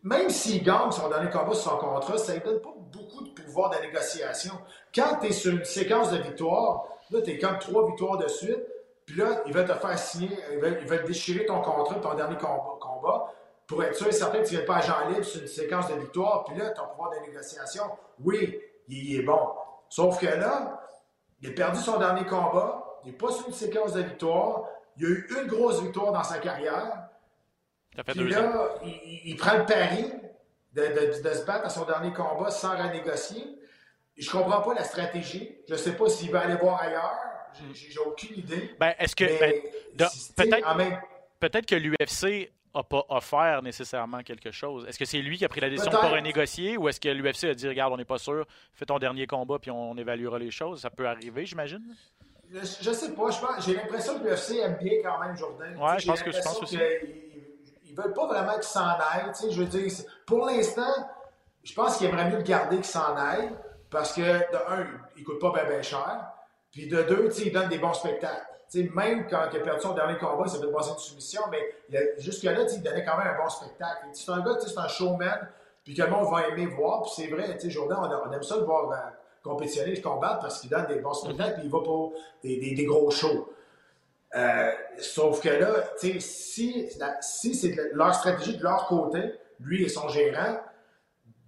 même s'il gagne son dernier combat sur son contrat, ça ne donne pas beaucoup de pouvoir de négociation. Quand tu es sur une séquence de victoires, là, tu es comme trois victoires de suite, puis là, ils veulent te faire signer, ils veulent, déchirer ton contrat, ton dernier combat, pour être sûr et certain que tu ne pas Jean Libre sur une séquence de victoires, puis là, ton pouvoir de négociation, oui, il, est bon. Sauf que là, il a perdu son dernier combat, il n'est pas sur une séquence de victoires, il a eu une grosse victoire dans sa carrière. puis là, il, prend le pari de, de, se battre à son dernier combat sans renégocier. Je comprends pas la stratégie. Je sais pas s'il va aller voir ailleurs. J'ai aucune idée. Ben, est-ce que. Ben, peut-être que l'UFC n'a pas offert nécessairement quelque chose. Est-ce que c'est lui qui a pris la décision de ne pas renégocier ou est-ce que l'UFC a dit regarde, on n'est pas sûr, fais ton dernier combat puis on, évaluera les choses? Ça peut arriver, j'imagine je, je, sais pas. J'ai l'impression que l'UFC aime bien quand même Jourdain. Ouais, je pense que je pense aussi. Ils, veulent pas vraiment qu'il s'en aille. Je veux dire, pour l'instant, je pense qu'il aimerait mieux le garder qu'il s'en aille. Parce que, de un, il coûte pas bien cher. Puis de deux, il donne des bons spectacles. même quand il a perdu son dernier combat, il s'est fait passer une soumission, mais jusque-là, il donnait quand même un bon spectacle. C'est un gars, c'est un showman, puis que le monde va aimer voir. Puis c'est vrai, Jourdain, on, aime ça le voir euh, compétitionner, se combattre parce qu'il donne des bons spectacles, puis il va pour des, gros shows. Euh, sauf que là, si c'est leur stratégie de leur côté, lui et son gérant,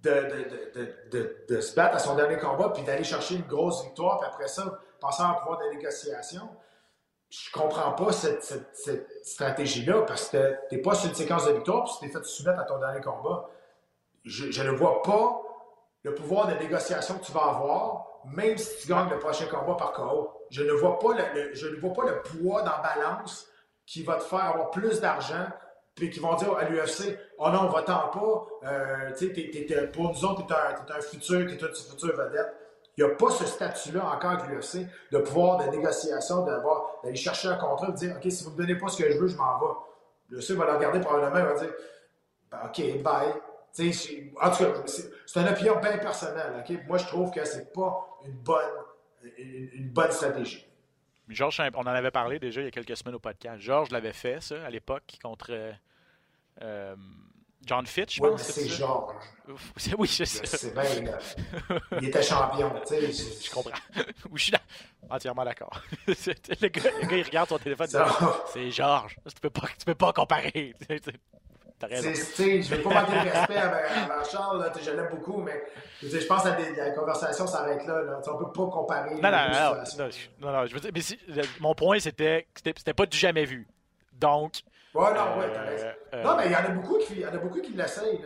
de, se battre à son dernier combat, puis d'aller chercher une grosse victoire, puis après ça, passer en pouvoir de négociation. Je comprends pas cette, stratégie-là, parce que tu n'es pas sur une séquence de victoire, puis tu t'es fait soumettre à ton dernier combat. Je, ne vois pas le pouvoir de négociation que tu vas avoir, même si tu gagnes le prochain combat par KO. Je ne vois pas le, je ne vois pas le poids dans balance qui va te faire avoir plus d'argent puis qui vont dire à l'UFC Oh non, va-t'en pas, euh, tu sais, pour nous autres, t'es un, un futur, t'es un futur vedette. Il n'y a pas ce statut-là encore avec l'UFC de pouvoir de négociation, d'aller chercher un contrat, de dire OK, si vous ne me donnez pas ce que je veux, je m'en vais. L'UFC va le regarder probablement et va dire ben, OK, bye. en tout cas, c'est une opinion bien personnelle. Moi, je trouve que c'est pas une bonne, une bonne stratégie. Georges, on en avait parlé déjà il y a quelques semaines au podcast. Georges l'avait fait, ça, à l'époque, contre euh, John Fitch, je oui, pense. c'est Georges. Oui, je sais. C'est bien. il était champion, tu sais. Je, je comprends. Oui, je suis entièrement d'accord. le, gars, il regarde son téléphone et dit C'est Georges. Tu peux pas, tu peux pas comparer. Je ne vais pas manquer de respect à, Charles, là, je l'aime beaucoup, mais je, pense que la, conversation s'arrête là. là. On ne peut pas comparer. Non, non, non, non, non, je veux dire, mais si, mon point, c'était que c'était pas du jamais vu. Donc. Ouais, non, ouais, t'as raison. Euh, euh, non, mais il y en a beaucoup qui, y en a beaucoup qui l'essayent.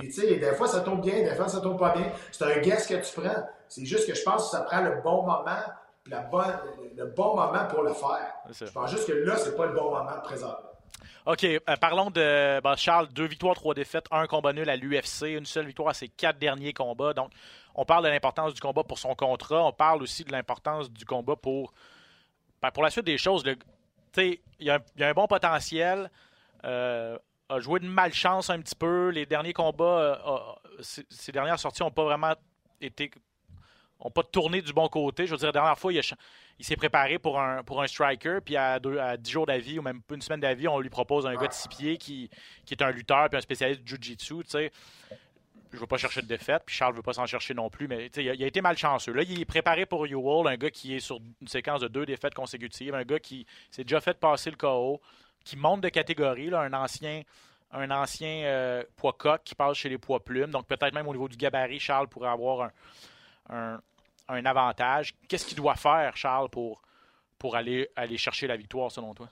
Tu sais, des fois, ça tombe bien, des fois, ça tombe pas bien. C'est un guess que tu prends. C'est juste que je pense que ça prend le bon moment, la bonne, le bon moment pour le faire. Je pense juste que là, c'est pas le bon moment présent. OK, euh, parlons de ben, Charles, deux victoires, trois défaites, un combat nul à l'UFC, une seule victoire à ses quatre derniers combats. Donc, on parle de l'importance du combat pour son contrat, on parle aussi de l'importance du combat pour, ben, pour la suite des choses. Il y, a un bon potentiel, euh, a joué de malchance un petit peu. Les derniers combats, euh, ces dernières sorties n'ont pas vraiment été n'ont pas tourné du bon côté. Je veux dire, la dernière fois, il, s'est préparé pour un, pour un striker, puis à, deux, à 10 jours d'avis ou même une semaine d'avis, on lui propose un gars de 6 pieds qui, qui est un lutteur puis un spécialiste du jiu-jitsu. Je ne veux pas chercher de défaite, puis Charles ne veut pas s'en chercher non plus, mais il a, il a, été malchanceux. Là, il est préparé pour Ewell, un gars qui est sur une séquence de deux défaites consécutives, un gars qui s'est déjà fait passer le KO, qui monte de catégorie, là, un ancien un ancien euh, poids coq qui passe chez les poids plumes. Donc peut-être même au niveau du gabarit, Charles pourrait avoir un, un avantage. Qu'est-ce qu'il doit faire, Charles, pour, pour aller, aller chercher la victoire, selon toi?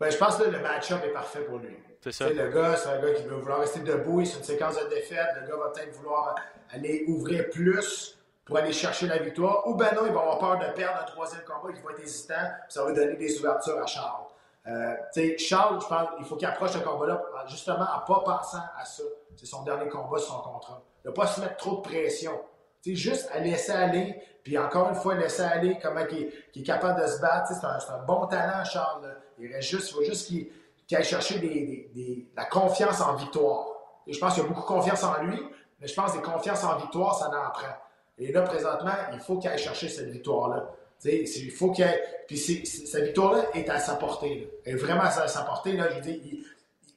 Ben, je pense que le match-up est parfait pour lui. C'est ça. le gars, c'est un gars qui veut vouloir rester debout, c'est une séquence de défaites. Le gars va peut-être vouloir aller ouvrir plus pour aller chercher la victoire. Ou ben non, il va avoir peur de perdre un troisième combat, il va être hésitant, ça va donner des ouvertures à Charles. Euh, Charles, je pense, il faut qu'il approche ce combat-là justement en pas pensant à ça. C'est son dernier combat sur son contrat. Il ne pas se mettre trop de pression. C'est juste à laisser aller, puis encore une fois, laisser aller comment il, est capable de se battre. C'est un, bon talent, Charles. Il faut juste qu'il aille chercher des, la confiance en victoire. Et je pense qu'il a beaucoup confiance en lui, mais je pense que confiance en victoire, ça en prend. Et là, présentement, il faut qu'il aille chercher cette victoire-là. Il faut qu'il Puis cette victoire-là est à sa portée. Elle est vraiment à sa portée. Là, je dis,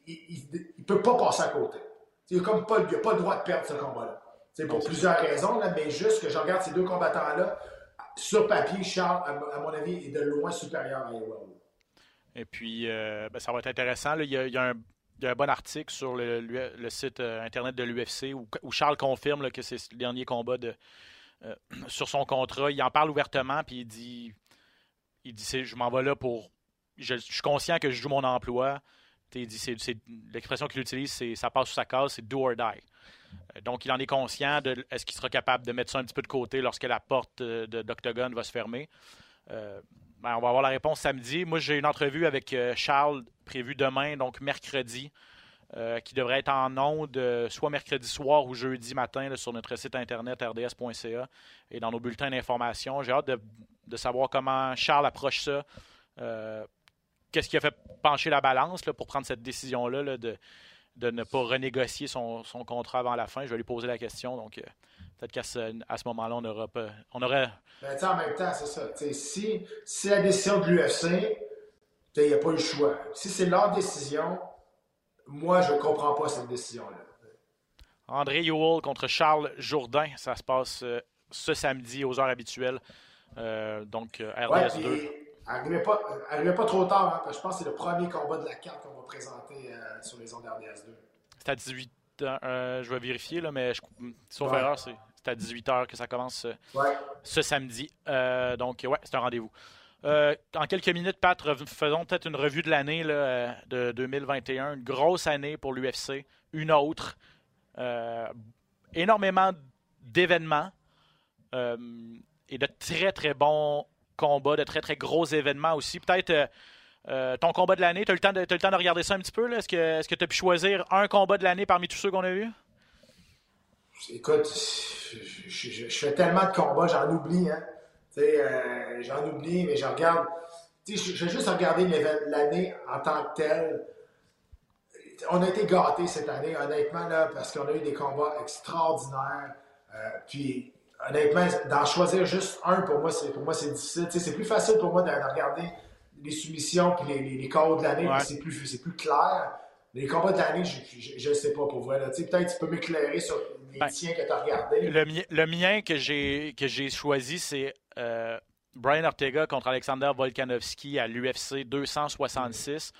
il ne peut pas passer à côté. Il n'a pas le droit de perdre ce combat-là. Pour plusieurs raisons, là, mais juste que je regarde ces deux combattants-là, sur papier, Charles, à, mon avis, est de loin supérieur à Ewell. Et puis, euh, ben, ça va être intéressant. Il, y a, un, bon article sur le, site euh, Internet de l'UFC où, Charles confirme que c'est le dernier combat de, euh, sur son contrat. Il en parle ouvertement, puis il dit, il dit je m'en vais là pour... Je, suis conscient que je joue mon emploi. Il l'expression qu'il utilise, c'est ça passe sous sa case, c'est do or die. Euh, donc, il en est conscient de est-ce qu'il sera capable de mettre ça un petit peu de côté lorsque la porte euh, d'Octogone va se fermer? Euh, ben, on va avoir la réponse samedi. Moi, j'ai une entrevue avec Charles prévue demain, donc mercredi, qui devrait être en ondes soit mercredi soir ou jeudi matin sur notre site internet rds.ca et dans nos bulletins d'information. J'ai hâte de, savoir comment Charles approche ça. Qu'est-ce qui a fait pencher la balance pour prendre cette décision-là de, de ne pas renégocier son, contrat avant la fin. Je vais lui poser la question. Donc, euh, peut-être qu'à ce, à ce moment-là, on n'aura pas. On aurait. Ben, en même temps, c'est ça. si, si la décision de l'UFC, il n'y a pas eu le choix. Si c'est leur décision, moi, je ne comprends pas cette décision-là. André Ewell contre Charles Jourdain. Ça se passe euh, ce samedi aux heures habituelles. Euh, donc, RDS 2. Arrivez pas, pas trop tard, hein, parce que je pense que c'est le premier combat de la carte qu'on va présenter euh, sur les ondes RDS 2. C'est à 18 h euh, je vais vérifier, là, mais je, sauf erreur, c'est à 18 h que ça commence euh, ce samedi. donc, ouais, c'est un rendez-vous. en quelques minutes, Pat, faisons peut-être une revue de l'année de 2021. Une grosse année pour l'UFC, une autre. énormément d'événements et de très, très bons combats, de très, très gros événements aussi. Peut-être euh, euh, ton combat de l'année, tu as, de, le temps de regarder ça un petit peu? Est-ce que tu as pu choisir un combat de l'année parmi tous ceux qu'on a vus? Écoute, je, fais tellement de combats, j'en oublie. Hein? Euh, j'en oublie, mais je regarde. Je, je vais juste regarder l'année en tant que telle. On a été gâtés cette année, honnêtement, là, parce qu'on a eu des combats extraordinaires. puis honnêtement, d'en choisir juste un, pour moi, c'est, pour moi, c'est difficile. c'est plus facile pour moi de, regarder les soumissions et les, les, combats de l'année, c'est plus, c'est plus clair. Les combats de l'année, je ne sais pas pour vrai. Peut-être tu peux m'éclairer sur les ben, tiens que tu as regardés. Le, mien que j'ai, que j'ai choisi, c'est euh, Brian Ortega contre Alexander Volkanovski à l'UFC 266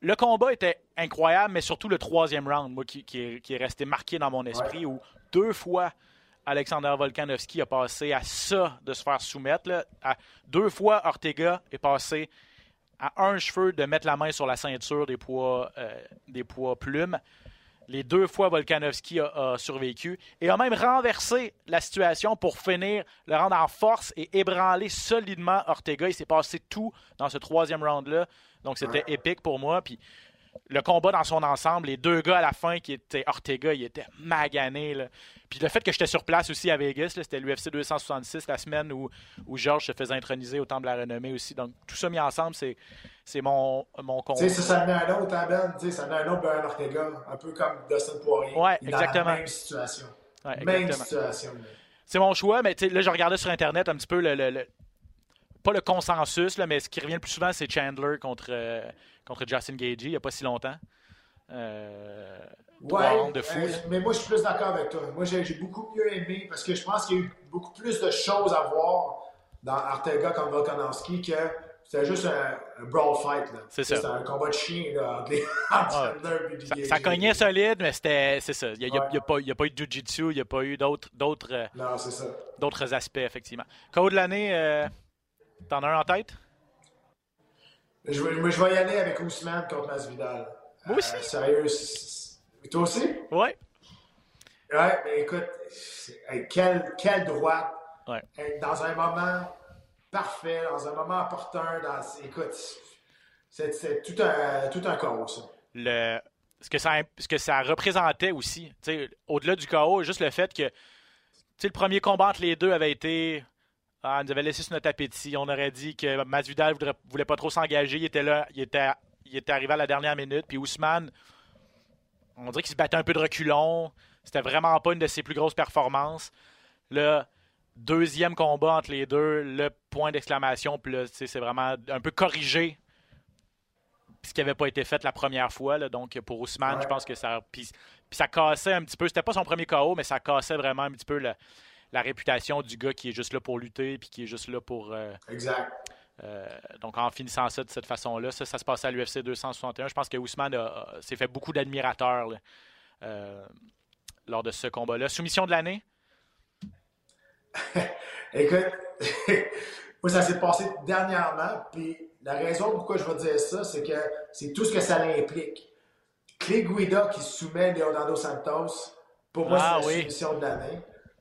le combat était incroyable, mais surtout le troisième round, moi, qui, est, resté marqué dans mon esprit, où deux fois Alexander Volkanovski a passé à ça de se faire soumettre. À, deux fois, Ortega est passé à un cheveu de mettre la main sur la ceinture des poids, euh, des poids plumes. Les deux fois, Volkanovski a, survécu et a même renversé la situation pour finir, le rendre en force et ébranler solidement Ortega. Il s'est passé tout dans ce troisième round-là. Donc, c'était épique pour moi. Puis, le combat dans son ensemble, les deux gars à la fin qui étaient Ortega, il était magané. Puis le fait que j'étais sur place aussi à Vegas, c'était l'UFC 266 la semaine où, où Georges se faisait introniser au Temple de la Renommée aussi. Donc tout ça mis ensemble, c'est, c'est mon, mon combat. Tu sais, ça met un autre, hein, Ben? Ça met un autre Ben Ortega, un peu comme Dustin Poirier. Ouais, exactement. Dans la même situation. même situation. C'est mon choix, mais là, je regardais sur Internet un petit peu le, pas le consensus, là, mais ce qui revient le plus souvent, c'est Chandler contre, euh, contre Justin Gagey il n'y a pas si longtemps. Euh, ouais, de fou, euh, mais moi je suis plus d'accord avec toi. Moi j'ai beaucoup mieux aimé parce que je pense qu'il y a eu beaucoup plus de choses à voir dans Artega contre Volkanovski que c'était juste un, brawl fight. C'est ça. C'était un combat de chien là, entre, ah, ça, ça, cognait solide, mais c'était c'est ça. Il n'y a, a, pas, a, pas eu de jiu-jitsu, il n'y a pas eu d'autres d'autres euh, d'autres aspects effectivement. Code de l'année, t'en as un en tête? Je, moi, je vais y aller avec Ousmane contre Masvidal. Moi aussi. Euh, sérieux. Toi aussi? Oui. Ouais, mais écoute, quel, quel droit. Ouais. Dans un moment parfait, dans un moment opportun. Dans, écoute, c'est tout un, tout un chaos, ça. Le, ce, que ça ce que ça représentait aussi, au-delà du chaos, juste le fait que le premier combat entre les deux avait été ah, nous avait laissé sur notre appétit. On aurait dit que Masvidal ne voulait pas trop s'engager. Il était là, il était, il était arrivé à la dernière minute. Puis Ousmane, on dirait qu'il se battait un peu de reculon. C'était vraiment pas une de ses plus grosses performances. Le deuxième combat entre les deux, le point d'exclamation, puis là, c'est vraiment un peu corrigé ce qui n'avait pas été fait la première fois. Donc pour Ousmane, je pense que ça. Puis, ça cassait un petit peu. C'était pas son premier KO, mais ça cassait vraiment un petit peu le, la réputation du gars qui est juste là pour lutter puis qui est juste là pour. Euh, exact. Euh, donc, en finissant ça de cette façon-là, ça, ça se passait à l'UFC 261. Je pense que Ousmane s'est fait beaucoup d'admirateurs euh, lors de ce combat-là. Soumission de l'année? Écoute, moi, ça s'est passé dernièrement. Puis la raison pourquoi je vais dire ça, c'est que c'est tout ce que ça implique. Clay Guida qui soumet Leonardo Santos, pour moi, ah c'est la soumission de l'année.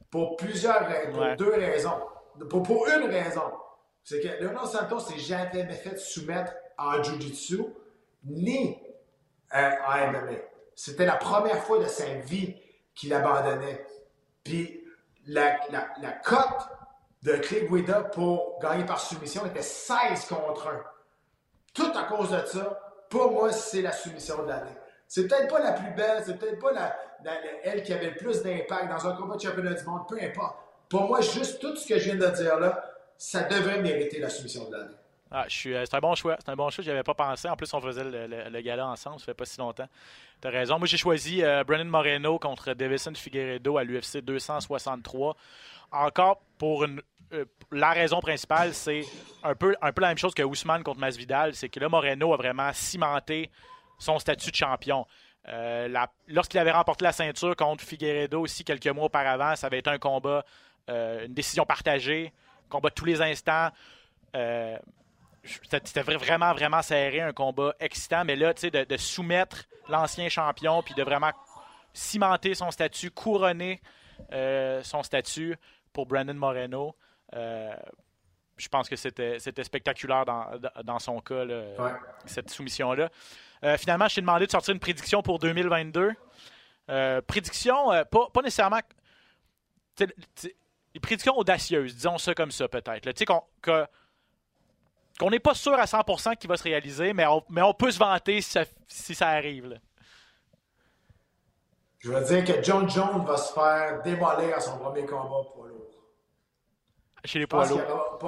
Pour plusieurs raisons. Pour deux raisons. Pour, une raison. C'est que Leonardo Santos s'est jamais fait soumettre en Jiu-Jitsu ni euh, en MMA. C'était la première fois de sa vie qu'il abandonnait. Puis la, la, cote de Clay Guida pour gagner par soumission était 16 contre 1. Tout à cause de ça, pour moi, c'est la soumission de l'année. C'est peut-être pas la plus belle, c'est peut-être pas elle qui avait le plus d'impact dans un combat de championnat du monde, peu importe. Pour moi, juste tout ce que je viens de dire là, ça devrait mériter la soumission de l'année. Ah, euh, c'est un bon choix. C'est un bon choix. Je avais pas pensé. En plus, on faisait le, gala ensemble. Ça fait pas si longtemps. Tu as raison. Moi, j'ai choisi euh, Brennan Moreno contre Davison Figueredo à l'UFC 263. Encore pour une, euh, la raison principale, c'est un peu, un peu la même chose que Ousmane contre Masvidal. C'est que là, Moreno a vraiment cimenté son statut de champion. Euh, lorsqu'il avait remporté la ceinture contre Figueredo aussi quelques mois auparavant, ça avait été un combat, euh, une décision partagée, combat de tous les instants. Euh, c'était vraiment, vraiment serré, un combat excitant. Mais là, tu sais, de, soumettre l'ancien champion puis de vraiment cimenter son statut, couronner son statut pour Brandon Moreno, je pense que c'était spectaculaire dans, son cas, cette soumission-là. Euh, finalement, je t'ai demandé de sortir une prédiction pour 2022. Euh, prédiction, euh, pas, nécessairement. Des prédictions audacieuses, disons ça comme ça peut-être. Tu sais, qu'on n'est pas sûr à 100% qu'il va se réaliser, mais on, mais on peut se vanter si ça, arrive. Je veux dire que John Jones va se faire démolir à son premier combat poids lourd. Chez les poids lourds.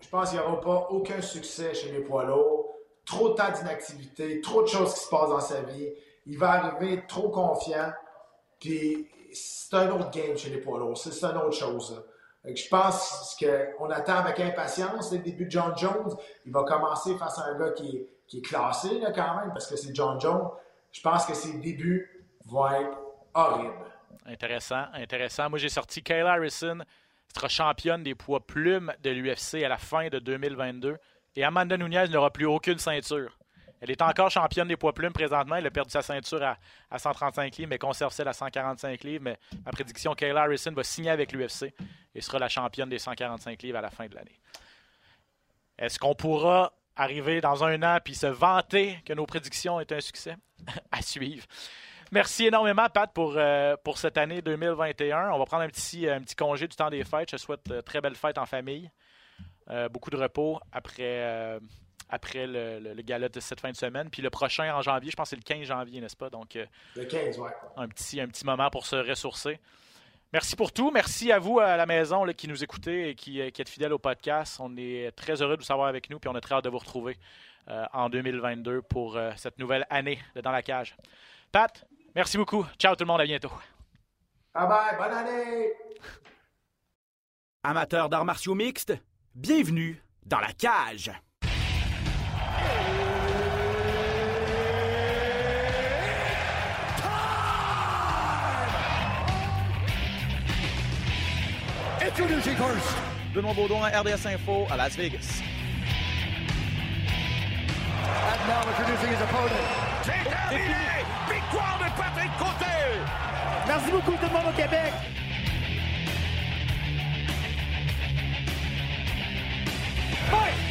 Je pense qu'il n'y aura pas aucun succès chez les poids lourds trop de temps d'inactivité, trop de choses qui se passent dans sa vie. Il va arriver trop confiant. Puis c'est un autre game chez les poids lourds. C'est une autre chose. Je pense qu'on attend avec impatience le début de John Jones. Il va commencer face à un gars qui est, qui est classé quand même, parce que c'est John Jones. Je pense que ses débuts vont être horribles. Intéressant, intéressant. Moi, j'ai sorti Kayla Harrison, sera championne des poids plumes de l'UFC à la fin de 2022. Et Amanda Nunez n'aura plus aucune ceinture. Elle est encore championne des poids plumes présentement. Elle a perdu sa ceinture à, à 135 livres, mais conserve celle à 145 livres. Mais ma prédiction, Kayla Harrison va signer avec l'UFC et sera la championne des 145 livres à la fin de l'année. Est-ce qu'on pourra arriver dans un an puis se vanter que nos prédictions est un succès? à suivre. Merci énormément, Pat, pour, euh, cette année 2021. On va prendre un petit, un petit congé du temps des fêtes. Je souhaite de très belles fêtes en famille. Euh, beaucoup de repos après, euh, après le, le, le, gala de cette fin de semaine. Puis le prochain en janvier, je pense que c'est le 15 janvier, n'est-ce pas? Donc, euh, le 15, ouais. Un petit, un petit moment pour se ressourcer. Merci pour tout. Merci à vous à la maison là, qui nous écoutez et qui, qui êtes fidèles au podcast. On est très heureux de vous savoir avec nous, puis on est très hâte de vous retrouver euh, en 2022 pour euh, cette nouvelle année de Dans la cage. Pat, merci beaucoup. Ciao tout le monde, à bientôt. Bye bye, bonne année! Amateurs d'arts martiaux mixtes, bienvenue dans la cage. Introducing first. Benoît Baudouin, RDS Info à Las Vegas. And now introducing his opponent. C'est terminé! Victoire de Patrick Côté! Merci beaucoup tout le monde au Québec. fight!